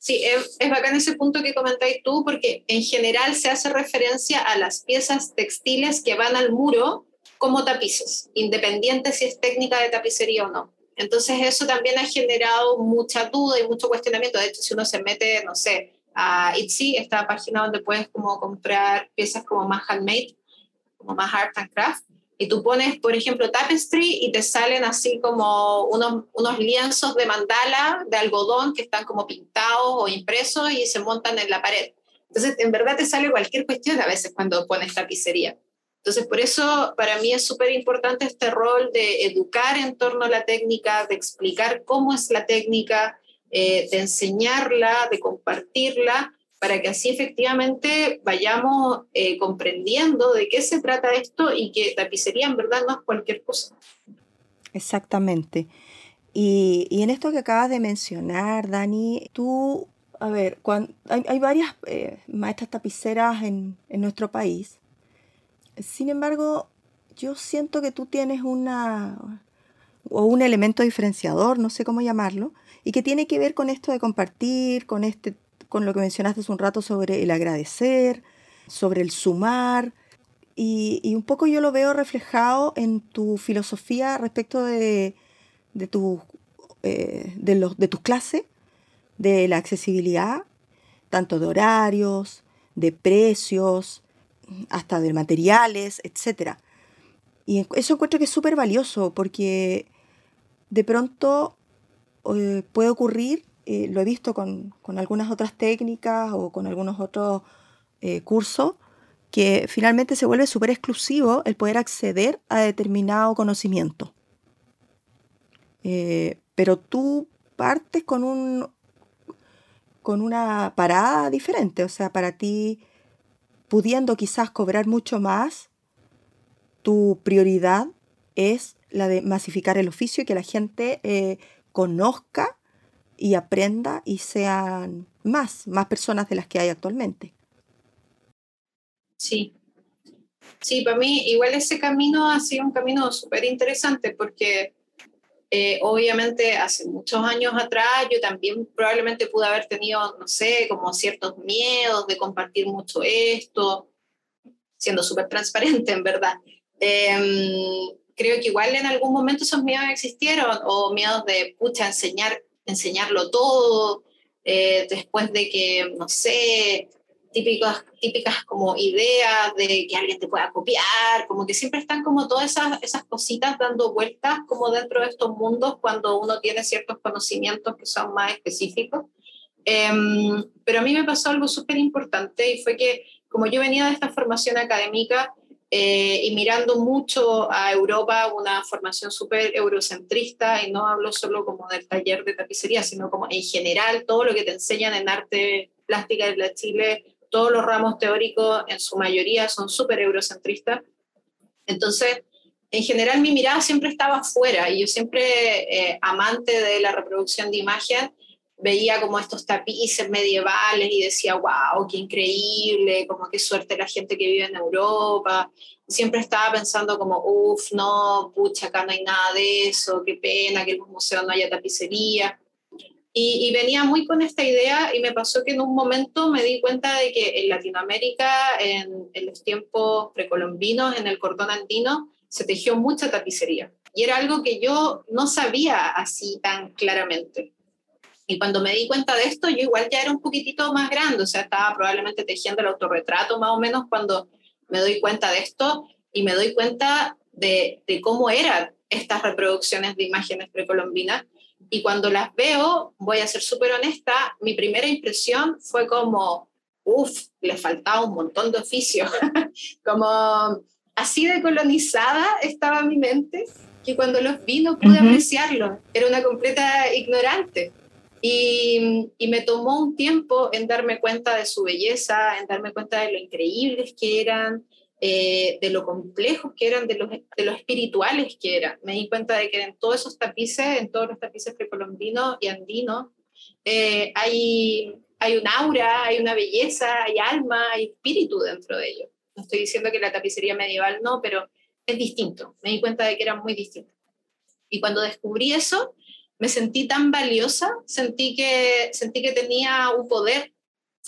Sí, es, es, bacán ese punto que comentáis tú, porque en general se hace referencia a las piezas textiles que van al muro como tapices, independiente si es técnica de tapicería o no. Entonces eso también ha generado mucha duda y mucho cuestionamiento. De hecho, si uno se mete, no sé, a Etsy, esta página donde puedes como comprar piezas como más handmade, como más art and craft, y tú pones, por ejemplo, tapestry y te salen así como unos, unos lienzos de mandala de algodón que están como pintados o impresos y se montan en la pared. Entonces, en verdad te sale cualquier cuestión a veces cuando pones tapicería. Entonces, por eso para mí es súper importante este rol de educar en torno a la técnica, de explicar cómo es la técnica, eh, de enseñarla, de compartirla, para que así efectivamente vayamos eh, comprendiendo de qué se trata esto y que tapicería en verdad no es cualquier cosa. Exactamente. Y, y en esto que acabas de mencionar, Dani, tú, a ver, hay, hay, varias eh, maestras tapiceras en, en nuestro país. Sin embargo, yo siento que tú tienes una o un elemento diferenciador, no sé cómo llamarlo, y que tiene que ver con esto de compartir, con este con lo que mencionaste hace un rato sobre el agradecer, sobre el sumar, y, un poco yo lo veo reflejado en tu filosofía respecto de, tu, eh, de, los, de tus clases, de la accesibilidad, tanto de horarios, de precios, hasta de materiales, etc. Y eso encuentro que es súper valioso porque de pronto eh, puede ocurrir eh, lo he visto con, algunas otras técnicas o con algunos otros eh, curso que finalmente se vuelve súper exclusivo el poder acceder a determinado conocimiento. Eh, pero tú partes con un con una parada diferente, o sea, para ti pudiendo quizás cobrar mucho más, tu prioridad es la de masificar el oficio y que la gente conozca y aprenda y sean más, más personas de las que hay actualmente. Sí. Sí, para mí igual ese camino ha sido un camino súper interesante porque eh, obviamente hace muchos años atrás yo también probablemente pude haber tenido, no sé, como ciertos miedos de compartir mucho esto, siendo súper transparente en verdad. Em, creo que igual en algún momento esos miedos existieron o miedos de, pucha, enseñar, enseñarlo todo, eh, después de que, no sé, típicas, típicas como ideas de que alguien te pueda copiar, como que siempre están como todas esas, esas cositas dando vueltas como dentro de estos mundos cuando uno tiene ciertos conocimientos que son más específicos. Em, pero a mí me pasó algo súper importante y fue que como yo venía de esta formación académica eh, y mirando mucho a Europa, una formación súper eurocentrista, y no hablo solo como del taller de tapicería, sino como en general todo lo que te enseñan en arte plástica de la Chile todos los ramos teóricos en su mayoría son súper eurocentristas. Entonces, en general mi mirada siempre estaba afuera y yo siempre, eh, amante de la reproducción de imagen, veía como estos tapices medievales y decía, wow, qué increíble, como qué suerte la gente que vive en Europa. Siempre estaba pensando como, uff, no, pucha, acá no hay nada de eso, qué pena que en los museos no haya tapicería. Y, venía muy con esta idea y me pasó que en un momento me di cuenta de que en Latinoamérica, en, los tiempos precolombinos, en el cordón andino, se tejió mucha tapicería. Y era algo que yo no sabía así tan claramente. Y cuando me di cuenta de esto, yo igual ya era un poquitito más grande, o sea, estaba probablemente tejiendo el autorretrato más o menos cuando me doy cuenta de esto y me doy cuenta de, de cómo eran estas reproducciones de imágenes precolombinas. Y cuando las veo, voy a ser súper honesta, mi primera impresión fue como, uff, le faltaba un montón de oficio, como así de colonizada estaba mi mente, que cuando los vi no pude apreciarlo, era una completa ignorante. Y, y, me tomó un tiempo en darme cuenta de su belleza, en darme cuenta de lo increíbles que eran, eh, de lo complejos que eran, de los, de lo espirituales que eran. Me di cuenta de que en todos esos tapices, en todos los tapices precolombinos y andinos, eh, hay, hay un aura, hay una belleza, hay alma, hay espíritu dentro de ellos. No estoy diciendo que la tapicería medieval no, pero es distinto. Me di cuenta de que era muy distinto. Y cuando descubrí eso, me sentí tan valiosa, sentí que, sentí que tenía un poder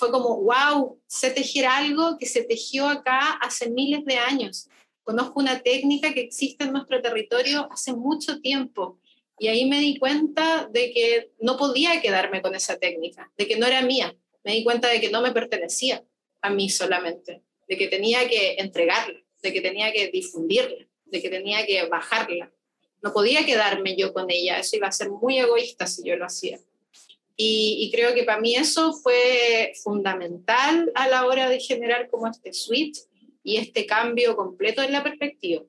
fue como, wow, sé tejer algo que se tejió acá hace miles de años. Conozco una técnica que existe en nuestro territorio hace mucho tiempo. Y ahí me di cuenta de que no podía quedarme con esa técnica, de que no era mía. Me di cuenta de que no me pertenecía a mí solamente, de que tenía que entregarla, de que tenía que difundirla, de que tenía que bajarla. No podía quedarme yo con ella, eso iba a ser muy egoísta si yo lo hacía. Y, creo que para mí eso fue fundamental a la hora de generar como este switch y este cambio completo en la perspectiva.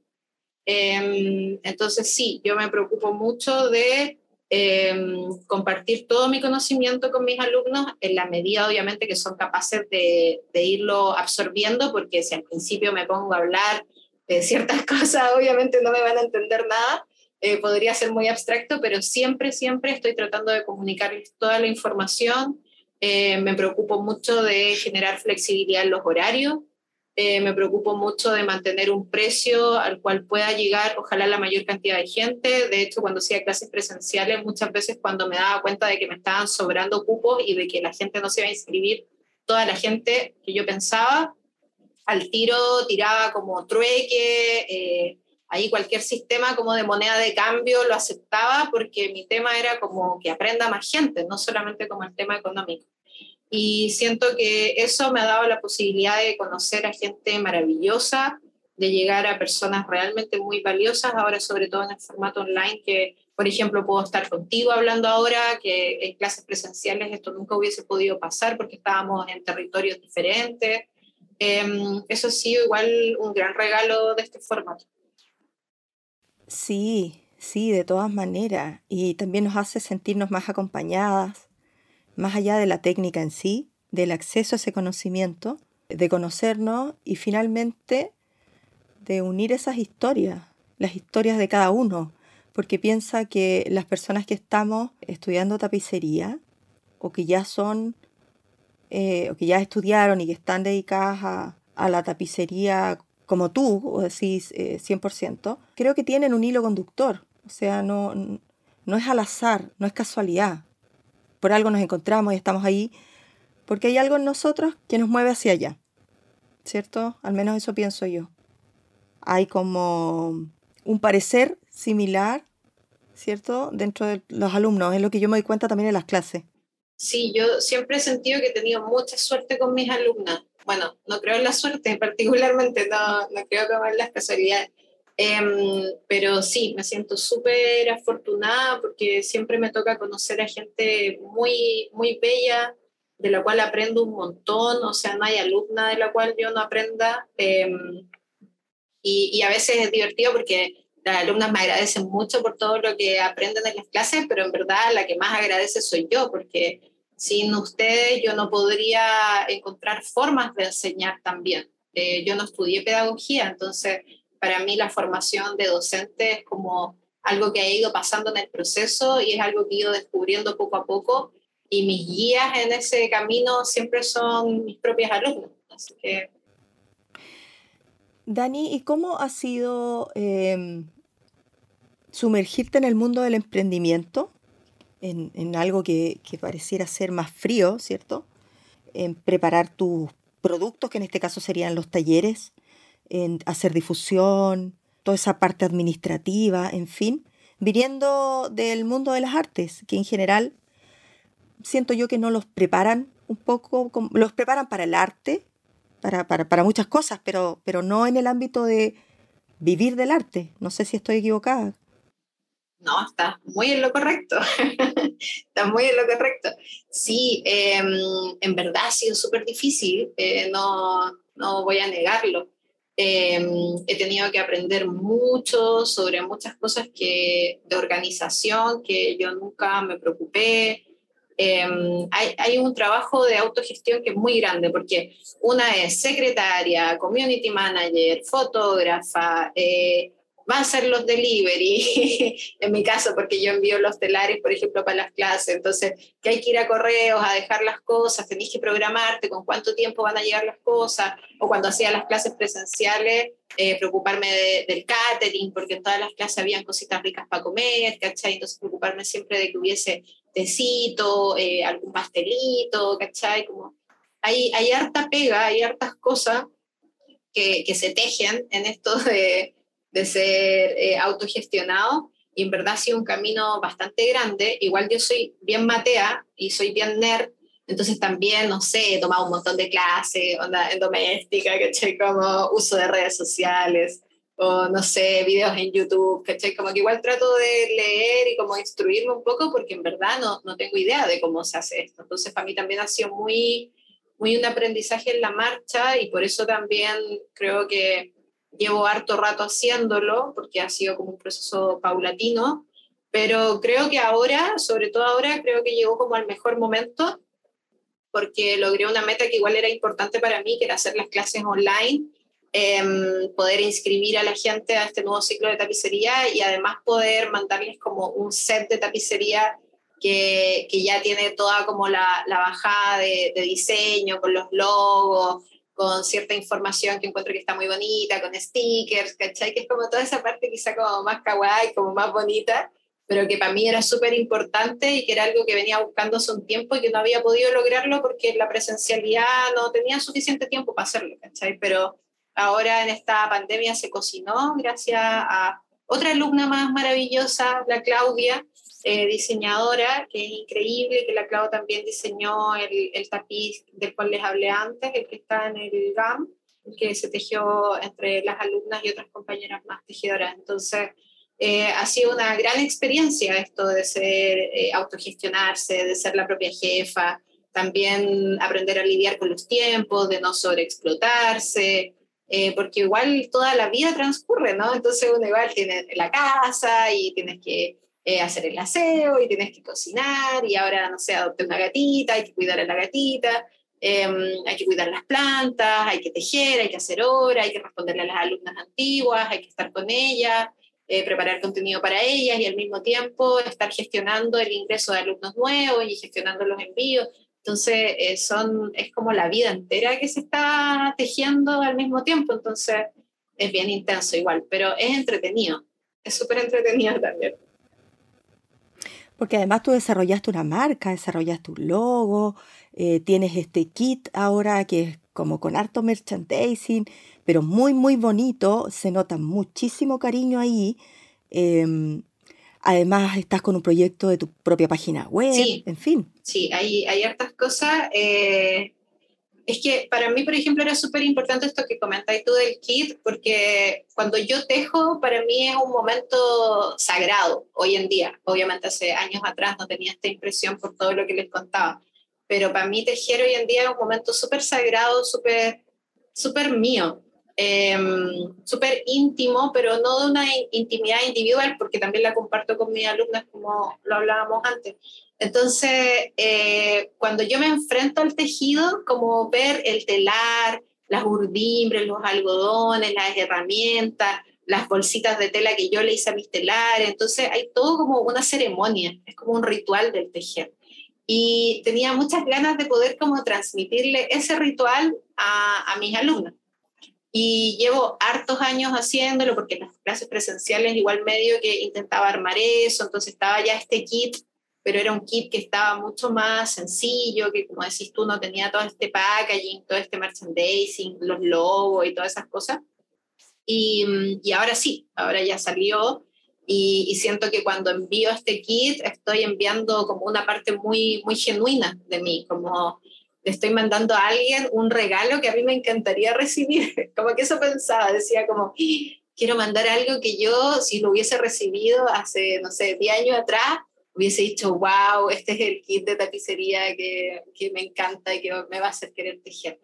Em, entonces sí, yo me preocupo mucho de em, compartir todo mi conocimiento con mis alumnos en la medida obviamente que son capaces de, de, irlo absorbiendo, porque si al principio me pongo a hablar de ciertas cosas, obviamente no me van a entender nada, eh, podría ser muy abstracto, pero siempre, siempre estoy tratando de comunicarles toda la información. Eh, me preocupo mucho de generar flexibilidad en los horarios. Eh, me preocupo mucho de mantener un precio al cual pueda llegar, ojalá, la mayor cantidad de gente. De hecho, cuando hacía clases presenciales, muchas veces cuando me daba cuenta de que me estaban sobrando cupos y de que la gente no se iba a inscribir, toda la gente que yo pensaba, al tiro tiraba como trueque, ahí cualquier sistema como de moneda de cambio lo aceptaba porque mi tema era como que aprenda más gente, no solamente como el tema económico. Y siento que eso me ha dado la posibilidad de conocer a gente maravillosa, de llegar a personas realmente muy valiosas, ahora sobre todo en el formato online, que por ejemplo puedo estar contigo hablando ahora, que en clases presenciales esto nunca hubiese podido pasar porque estábamos en territorios diferentes. Em, eso ha sido igual un gran regalo de este formato. Sí, sí, de todas maneras. Y también nos hace sentirnos más acompañadas, más allá de la técnica en sí, del acceso a ese conocimiento, de conocernos y finalmente de unir esas historias, las historias de cada uno, porque piensa que las personas que estamos estudiando tapicería o que ya son, eh, o que ya estudiaron y que están dedicadas a, la tapicería como tú, o decís 100%, eh, creo que tienen un hilo conductor. O sea, no, no es al azar, no es casualidad. Por algo nos encontramos y estamos ahí, porque hay algo en nosotros que nos mueve hacia allá. ¿Cierto? Al menos eso pienso yo. Hay como un parecer similar, ¿cierto? Dentro de los alumnos. Es lo que yo me doy cuenta también en las clases. Sí, yo siempre he sentido que he tenido mucha suerte con mis alumnas. Bueno, no creo en la suerte particularmente, no, no creo que en las casualidades. Em, pero sí, me siento súper afortunada porque siempre me toca conocer a gente muy, muy bella, de la cual aprendo un montón, o sea, no hay alumna de la cual yo no aprenda. Em, y, y, a veces es divertido porque las alumnas me agradecen mucho por todo lo que aprenden en las clases, pero en verdad la que más agradece soy yo, porque sin ustedes yo no podría encontrar formas de enseñar también. Eh, yo no estudié pedagogía, entonces para mí la formación de docente es como algo que ha ido pasando en el proceso y es algo que he ido descubriendo poco a poco y mis guías en ese camino siempre son mis propias alumnas. Así que... Dani, ¿y cómo ha sido em, sumergirte en el mundo del emprendimiento? En, algo que, pareciera ser más frío, ¿cierto? En preparar tus productos, que en este caso serían los talleres, en hacer difusión, toda esa parte administrativa, en fin, viniendo del mundo de las artes, que en general siento yo que no los preparan un poco, los preparan para el arte, para, para muchas cosas, pero, pero no en el ámbito de vivir del arte. No sé si estoy equivocada. No, está muy en lo correcto. está muy en lo correcto. Sí, em, en verdad ha sido súper difícil, eh, no, no voy a negarlo. Em, he tenido que aprender mucho sobre muchas cosas que, de organización que yo nunca me preocupé. Em, hay, hay, un trabajo de autogestión que es muy grande porque una es secretaria, community manager, fotógrafa, eh, va a ser los delivery, en mi caso, porque yo envío los telares, por ejemplo, para las clases, entonces, que hay que ir a correos a dejar las cosas, tenés que programarte con cuánto tiempo van a llegar las cosas, o cuando hacía las clases presenciales, eh, preocuparme del catering, porque en todas las clases habían cositas ricas para comer, ¿cachai? Entonces, preocuparme siempre de que hubiese tecito, eh, algún pastelito, ¿cachai? Como, hay, hay harta pega, hay hartas cosas que, que se tejen en esto de de ser eh, autogestionado y en verdad ha sido un camino bastante grande. Igual yo soy bien matea y soy bien nerd, entonces también, no sé, he tomado un montón de clases, onda en doméstica, ¿cachai? Como uso de redes sociales o no sé, videos en YouTube, ¿cachai? Como que igual trato de leer y como instruirme un poco porque en verdad no, no tengo idea de cómo se hace esto. Entonces para mí también ha sido muy, muy un aprendizaje en la marcha y por eso también creo que llevo harto rato haciéndolo, porque ha sido como un proceso paulatino, pero creo que ahora, sobre todo ahora, creo que llegó como al mejor momento, porque logré una meta que igual era importante para mí, que era hacer las clases online, em, poder inscribir a la gente a este nuevo ciclo de tapicería y además poder mandarles como un set de tapicería que, que ya tiene toda como la, la bajada de, de, diseño, con los logos, con cierta información que encuentro que está muy bonita, con stickers, ¿cachai? Que es como toda esa parte quizá como más kawaii, como más bonita, pero que para mí era súper importante y que era algo que venía buscando hace un tiempo y que no había podido lograrlo porque la presencialidad no tenía suficiente tiempo para hacerlo, ¿cachai? Pero ahora en esta pandemia se cocinó gracias a otra alumna más maravillosa, la Claudia, eh, diseñadora, que es increíble, que la Clau también diseñó el, tapiz del cual les hablé antes, el que está en el GAM, que se tejió entre las alumnas y otras compañeras más tejedoras. Entonces, eh, ha sido una gran experiencia esto de ser, eh, autogestionarse, de ser la propia jefa, también aprender a lidiar con los tiempos, de no sobreexplotarse, eh, porque igual toda la vida transcurre, ¿no? Entonces uno igual tiene la casa y tienes que eh, hacer el aseo y tienes que cocinar y ahora, no sé, adopte una gatita, hay que cuidar a la gatita, em, hay que cuidar las plantas, hay que tejer, hay que hacer obra, hay que responderle a las alumnas antiguas, hay que estar con ellas. Eh, preparar contenido para ellas y al mismo tiempo estar gestionando el ingreso de alumnos nuevos y gestionando los envíos. Entonces, eh, son, es como la vida entera que se está tejiendo al mismo tiempo, entonces es bien intenso igual, pero es entretenido, es súper entretenido también. Porque además tú desarrollaste una marca, desarrollaste un logo, eh, tienes este kit ahora que es como con harto merchandising, pero muy, muy bonito, se nota muchísimo cariño ahí. Em, además, estás con un proyecto de tu propia página web, en fin. Sí, hay, hay hartas cosas. Eh, es que para mí, por ejemplo, era súper importante esto que comentáis tú del kit, porque cuando yo tejo, para mí es un momento sagrado hoy en día. Obviamente hace años atrás no tenía esta impresión por todo lo que les contaba, pero para mí tejer hoy en día es un momento súper sagrado, súper súper mío. Em, súper íntimo, pero no de una intimidad individual, porque también la comparto con mis alumnas, como lo hablábamos antes. Entonces, eh, cuando yo me enfrento al tejido, como ver el telar, las urdimbres, los algodones, las herramientas, las bolsitas de tela que yo le hice a mis telares, entonces hay todo como una ceremonia, es como un ritual del tejer. Y tenía muchas ganas de poder como transmitirle ese ritual a, a mis alumnas y llevo hartos años haciéndolo porque en las clases presenciales igual medio que intentaba armar eso, entonces estaba ya este kit, pero era un kit que estaba mucho más sencillo, que como decís tú no tenía todo este packaging, todo este merchandising, los logos y todas esas cosas. Y, y ahora sí, ahora ya salió y, y, siento que cuando envío este kit estoy enviando como una parte muy, muy genuina de mí, como le estoy mandando a alguien un regalo que a mí me encantaría recibir. Como que eso pensaba, decía como, quiero mandar algo que yo, si lo hubiese recibido hace, no sé, 10 años atrás, hubiese dicho, wow, este es el kit de tapicería que, que me encanta y que me va a hacer querer tejer.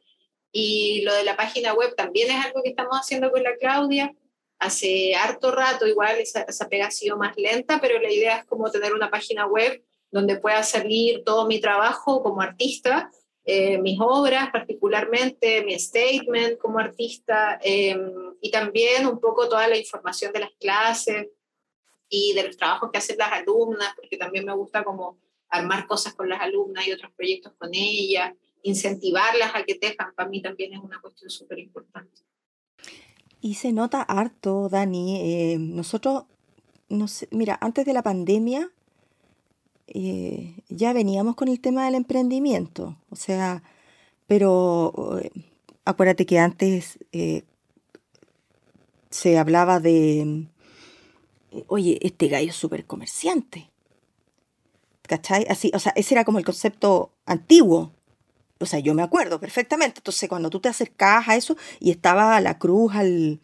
Y lo de la página web también es algo que estamos haciendo con la Claudia. Hace harto rato, igual esa, esa pega ha sido más lenta, pero la idea es como tener una página web donde pueda salir todo mi trabajo como artista eh, mis obras, particularmente mi statement como artista, em, y también un poco toda la información de las clases y de los trabajos que hacen las alumnas, porque también me gusta como armar cosas con las alumnas y otros proyectos con ellas, incentivarlas a que tejan, para mí también es una cuestión súper importante. Y se nota harto, Dani. Eh, nosotros, no sé, mira, antes de la pandemia, eh, ya veníamos con el tema del emprendimiento, o sea, pero eh, acuérdate que antes eh, se hablaba de, oye, este gallo es súper comerciante, ¿cachai? Así, o sea, ese era como el concepto antiguo, o sea, yo me acuerdo perfectamente. Entonces, cuando tú te acercabas a eso y estaba la cruz al,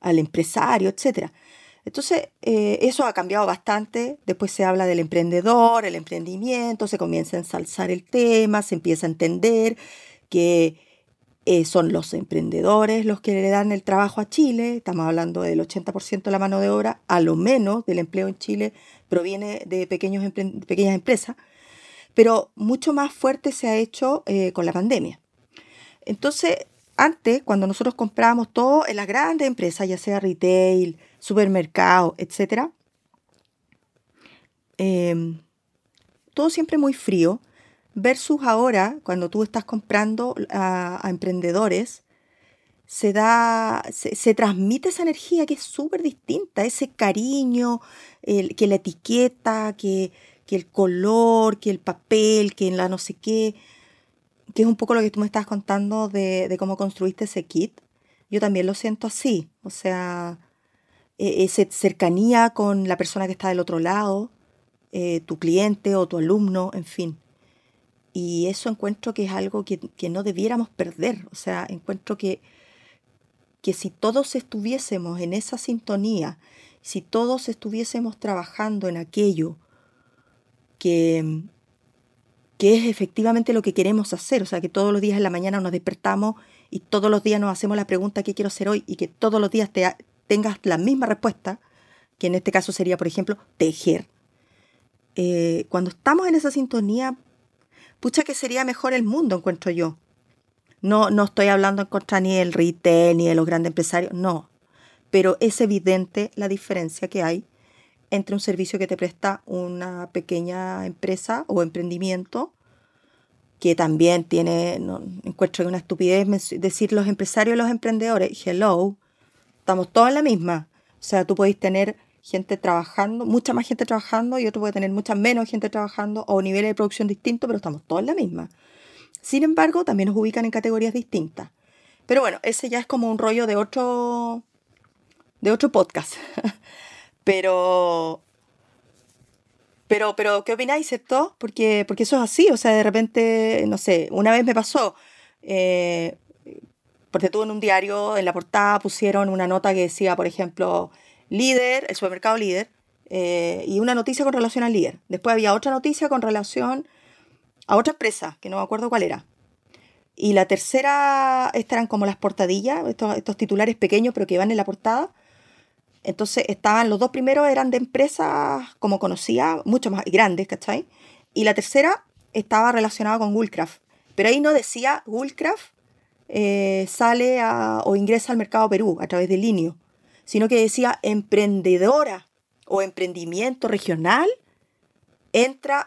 al empresario, etcétera. Entonces, eh, eso ha cambiado bastante. Después se habla del emprendedor, el emprendimiento, se comienza a ensalzar el tema, se empieza a entender que eh, son los emprendedores los que le dan el trabajo a Chile. Estamos hablando del 80% de la mano de obra, a lo menos del empleo en Chile proviene de pequeños pequeñas empresas, pero mucho más fuerte se ha hecho eh, con la pandemia. Entonces, antes, cuando nosotros comprábamos todo en las grandes empresas, ya sea retail, supermercado, etc., em, todo siempre muy frío, versus ahora, cuando tú estás comprando a, emprendedores, se da, se, transmite esa energía que es súper distinta, ese cariño, que la etiqueta, que, que el color, que el papel, que la no sé qué que es un poco lo que tú me estás contando de, cómo construiste ese kit, yo también lo siento así. O sea, e, esa cercanía con la persona que está del otro lado, eh, tu cliente o tu alumno, en fin. Y eso encuentro que es algo que, no debiéramos perder. O sea, encuentro que, que si todos estuviésemos en esa sintonía, si todos estuviésemos trabajando en aquello que, que es efectivamente lo que queremos hacer, o sea, que todos los días en la mañana nos despertamos y todos los días nos hacemos la pregunta ¿qué quiero hacer hoy? y que todos los días te, tengas la misma respuesta, que en este caso sería, por ejemplo, tejer. Eh, cuando estamos en esa sintonía, pucha que sería mejor el mundo, encuentro yo. No, no estoy hablando en contra ni del retail ni de los grandes empresarios, no. Pero es evidente la diferencia que hay entre un servicio que te presta una pequeña empresa o emprendimiento, que también tiene, no, encuentro una estupidez decir los empresarios y los emprendedores, hello, estamos todos en la misma. O sea, tú podéis tener gente trabajando, mucha más gente trabajando y otro puede tener mucha menos gente trabajando o niveles de producción distintos, pero estamos todos en la misma. Sin embargo, también nos ubican en categorías distintas. Pero bueno, ese ya es como un rollo de otro, de otro podcast. Pero, pero, pero, ¿qué opináis, cierto? Porque, porque eso es así, o sea, de repente, no sé, una vez me pasó, eh, porque tú en un diario, en la portada pusieron una nota que decía, por ejemplo, líder, el supermercado líder, eh, y una noticia con relación al líder. Después había otra noticia con relación a otra empresa, que no me acuerdo cuál era. Y la tercera, estas eran como las portadillas, estos, titulares pequeños pero que van en la portada. Entonces estaban, los dos primeros eran de empresas, como conocía, mucho más grandes, ¿cachai? Y la tercera estaba relacionada con Woolcraft. Pero ahí no decía Woolcraft eh, sale o ingresa al mercado Perú a través de Linio, sino que decía emprendedora o emprendimiento regional entra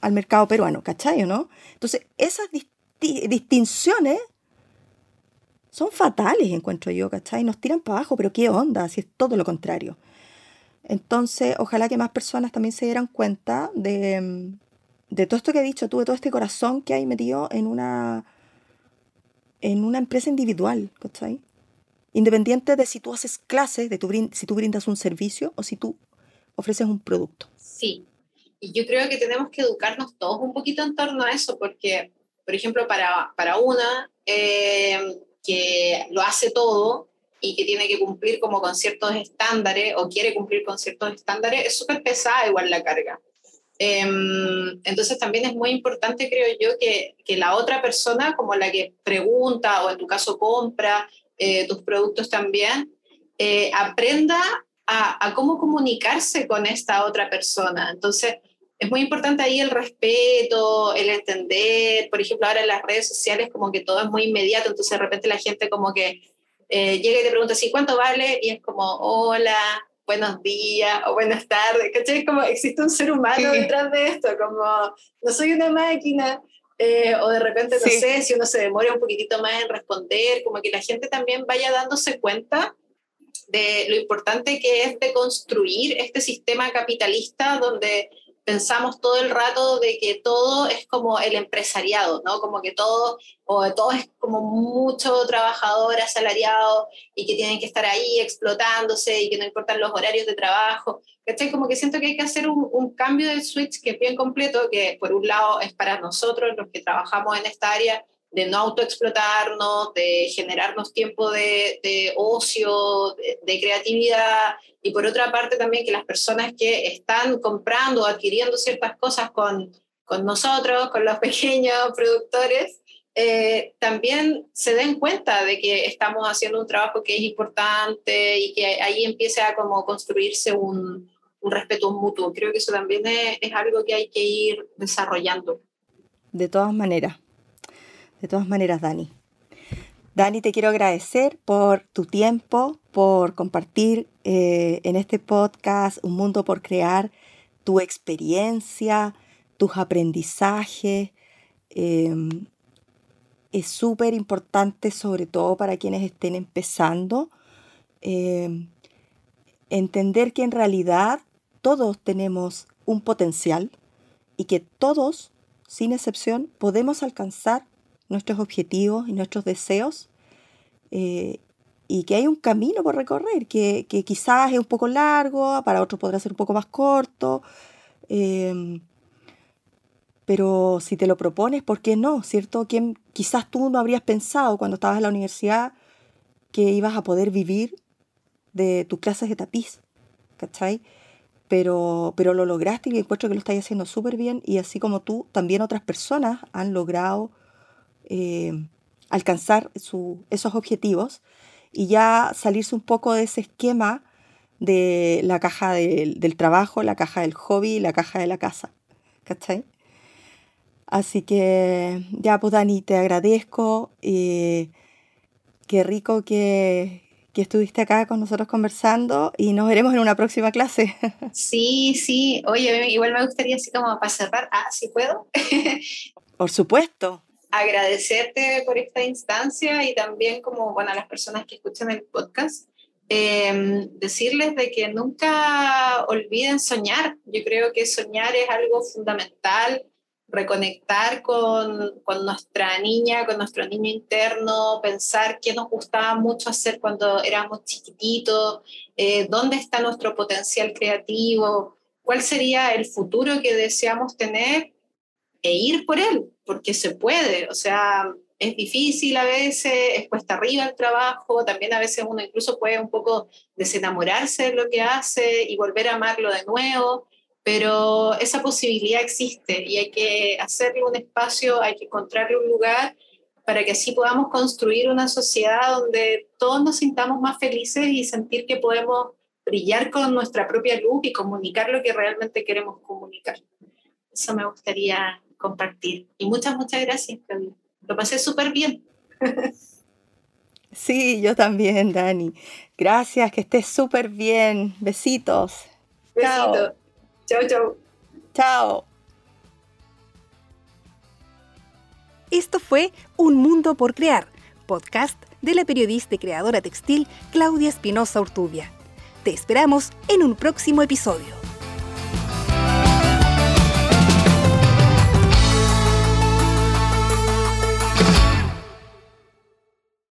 al mercado peruano, ¿cachai? ¿no? Entonces, esas distinciones son fatales, encuentro yo, ¿cachai? Nos tiran para abajo, pero qué onda, si es todo lo contrario. Entonces, ojalá que más personas también se dieran cuenta de, de todo esto que he dicho tú, de todo este corazón que hay metido en una, en una empresa individual, ¿cachai? Independiente de si tú haces clases, de tu, si tú brindas un servicio o si tú ofreces un producto. Sí, y yo creo que tenemos que educarnos todos un poquito en torno a eso, porque, por ejemplo, para, para una, eh, que lo hace todo y que tiene que cumplir como con ciertos estándares o quiere cumplir con ciertos estándares, es súper pesada igual la carga. Em, entonces también es muy importante, creo yo, que, que, la otra persona, como la que pregunta o en tu caso compra eh, tus productos también, eh, aprenda a, a, cómo comunicarse con esta otra persona. Entonces, es muy importante ahí el respeto, el entender, por ejemplo, ahora en las redes sociales como que todo es muy inmediato, entonces de repente la gente como que eh, llega y te pregunta, ¿sí cuánto vale? Y es como, hola, buenos días o buenas tardes, ¿cachai? Como existe un ser humano detrás de esto, como no soy una máquina, eh, o de repente, no sé, si uno se demora un poquitito más en responder, como que la gente también vaya dándose cuenta de lo importante que es de construir este sistema capitalista donde pensamos todo el rato de que todo es como el empresariado, ¿no? Como que todo, o todo es como mucho trabajador asalariado y que tienen que estar ahí explotándose y que no importan los horarios de trabajo. ¿Cachai? Como que siento que hay que hacer un, un cambio de switch que es bien completo, que por un lado es para nosotros, los que trabajamos en esta área, de no autoexplotarnos, de generarnos tiempo de, de ocio, de, creatividad, y por otra parte también que las personas que están comprando o adquiriendo ciertas cosas con, con nosotros, con los pequeños productores, eh, también se den cuenta de que estamos haciendo un trabajo que es importante y que ahí empiece a como construirse un, un respeto mutuo. Creo que eso también es, es algo que hay que ir desarrollando. De todas maneras, de todas maneras, Dani. Dani, te quiero agradecer por tu tiempo, por compartir eh, en este podcast Un Mundo por Crear tu experiencia, tus aprendizajes. Em, es súper importante, sobre todo para quienes estén empezando, em, entender que en realidad todos tenemos un potencial y que todos, sin excepción, podemos alcanzar nuestros objetivos y nuestros deseos eh, y que hay un camino por recorrer, que, que, quizás es un poco largo, para otros podrá ser un poco más corto, eh, pero si te lo propones, ¿por qué no? ¿Cierto? ¿Quién, quizás tú no habrías pensado cuando estabas en la universidad que ibas a poder vivir de tus clases de tapiz, ¿cachai? pero, pero lo lograste y encuentro que lo estás haciendo súper bien y así como tú, también otras personas han logrado eh, alcanzar esos objetivos y ya salirse un poco de ese esquema de la caja del, trabajo, la caja del hobby la caja de la casa. ¿Cachai? Así que ya, pues Dani, te agradezco. y qué rico que, que estuviste acá con nosotros conversando y nos veremos en una próxima clase. Sí, sí. Oye, igual me gustaría así como para cerrar, ah, si puedo. Por supuesto. Agradecerte por esta instancia y también como, bueno, a las personas que escuchan el podcast, em, decirles de que nunca olviden soñar. Yo creo que soñar es algo fundamental reconectar con, con, nuestra niña, con nuestro niño interno, pensar qué nos gustaba mucho hacer cuando éramos chiquititos, eh, dónde está nuestro potencial creativo, cuál sería el futuro que deseamos tener e ir por él, porque se puede, o sea, es difícil a veces, es cuesta arriba el trabajo, también a veces uno incluso puede un poco desenamorarse de lo que hace y volver a amarlo de nuevo, pero esa posibilidad existe y hay que hacerle un espacio, hay que encontrarle un lugar para que así podamos construir una sociedad donde todos nos sintamos más felices y sentir que podemos brillar con nuestra propia luz y comunicar lo que realmente queremos comunicar. Eso me gustaría compartir. Y muchas, muchas gracias, Claudia. Lo pasé súper bien. Sí, yo también, Dani. Gracias, que estés súper bien. Besitos. Besitos. Chao, chao. Chao. Esto fue Un Mundo por Crear, podcast de la periodista y creadora textil Claudia Espinosa Urtubia. Te esperamos en un próximo episodio.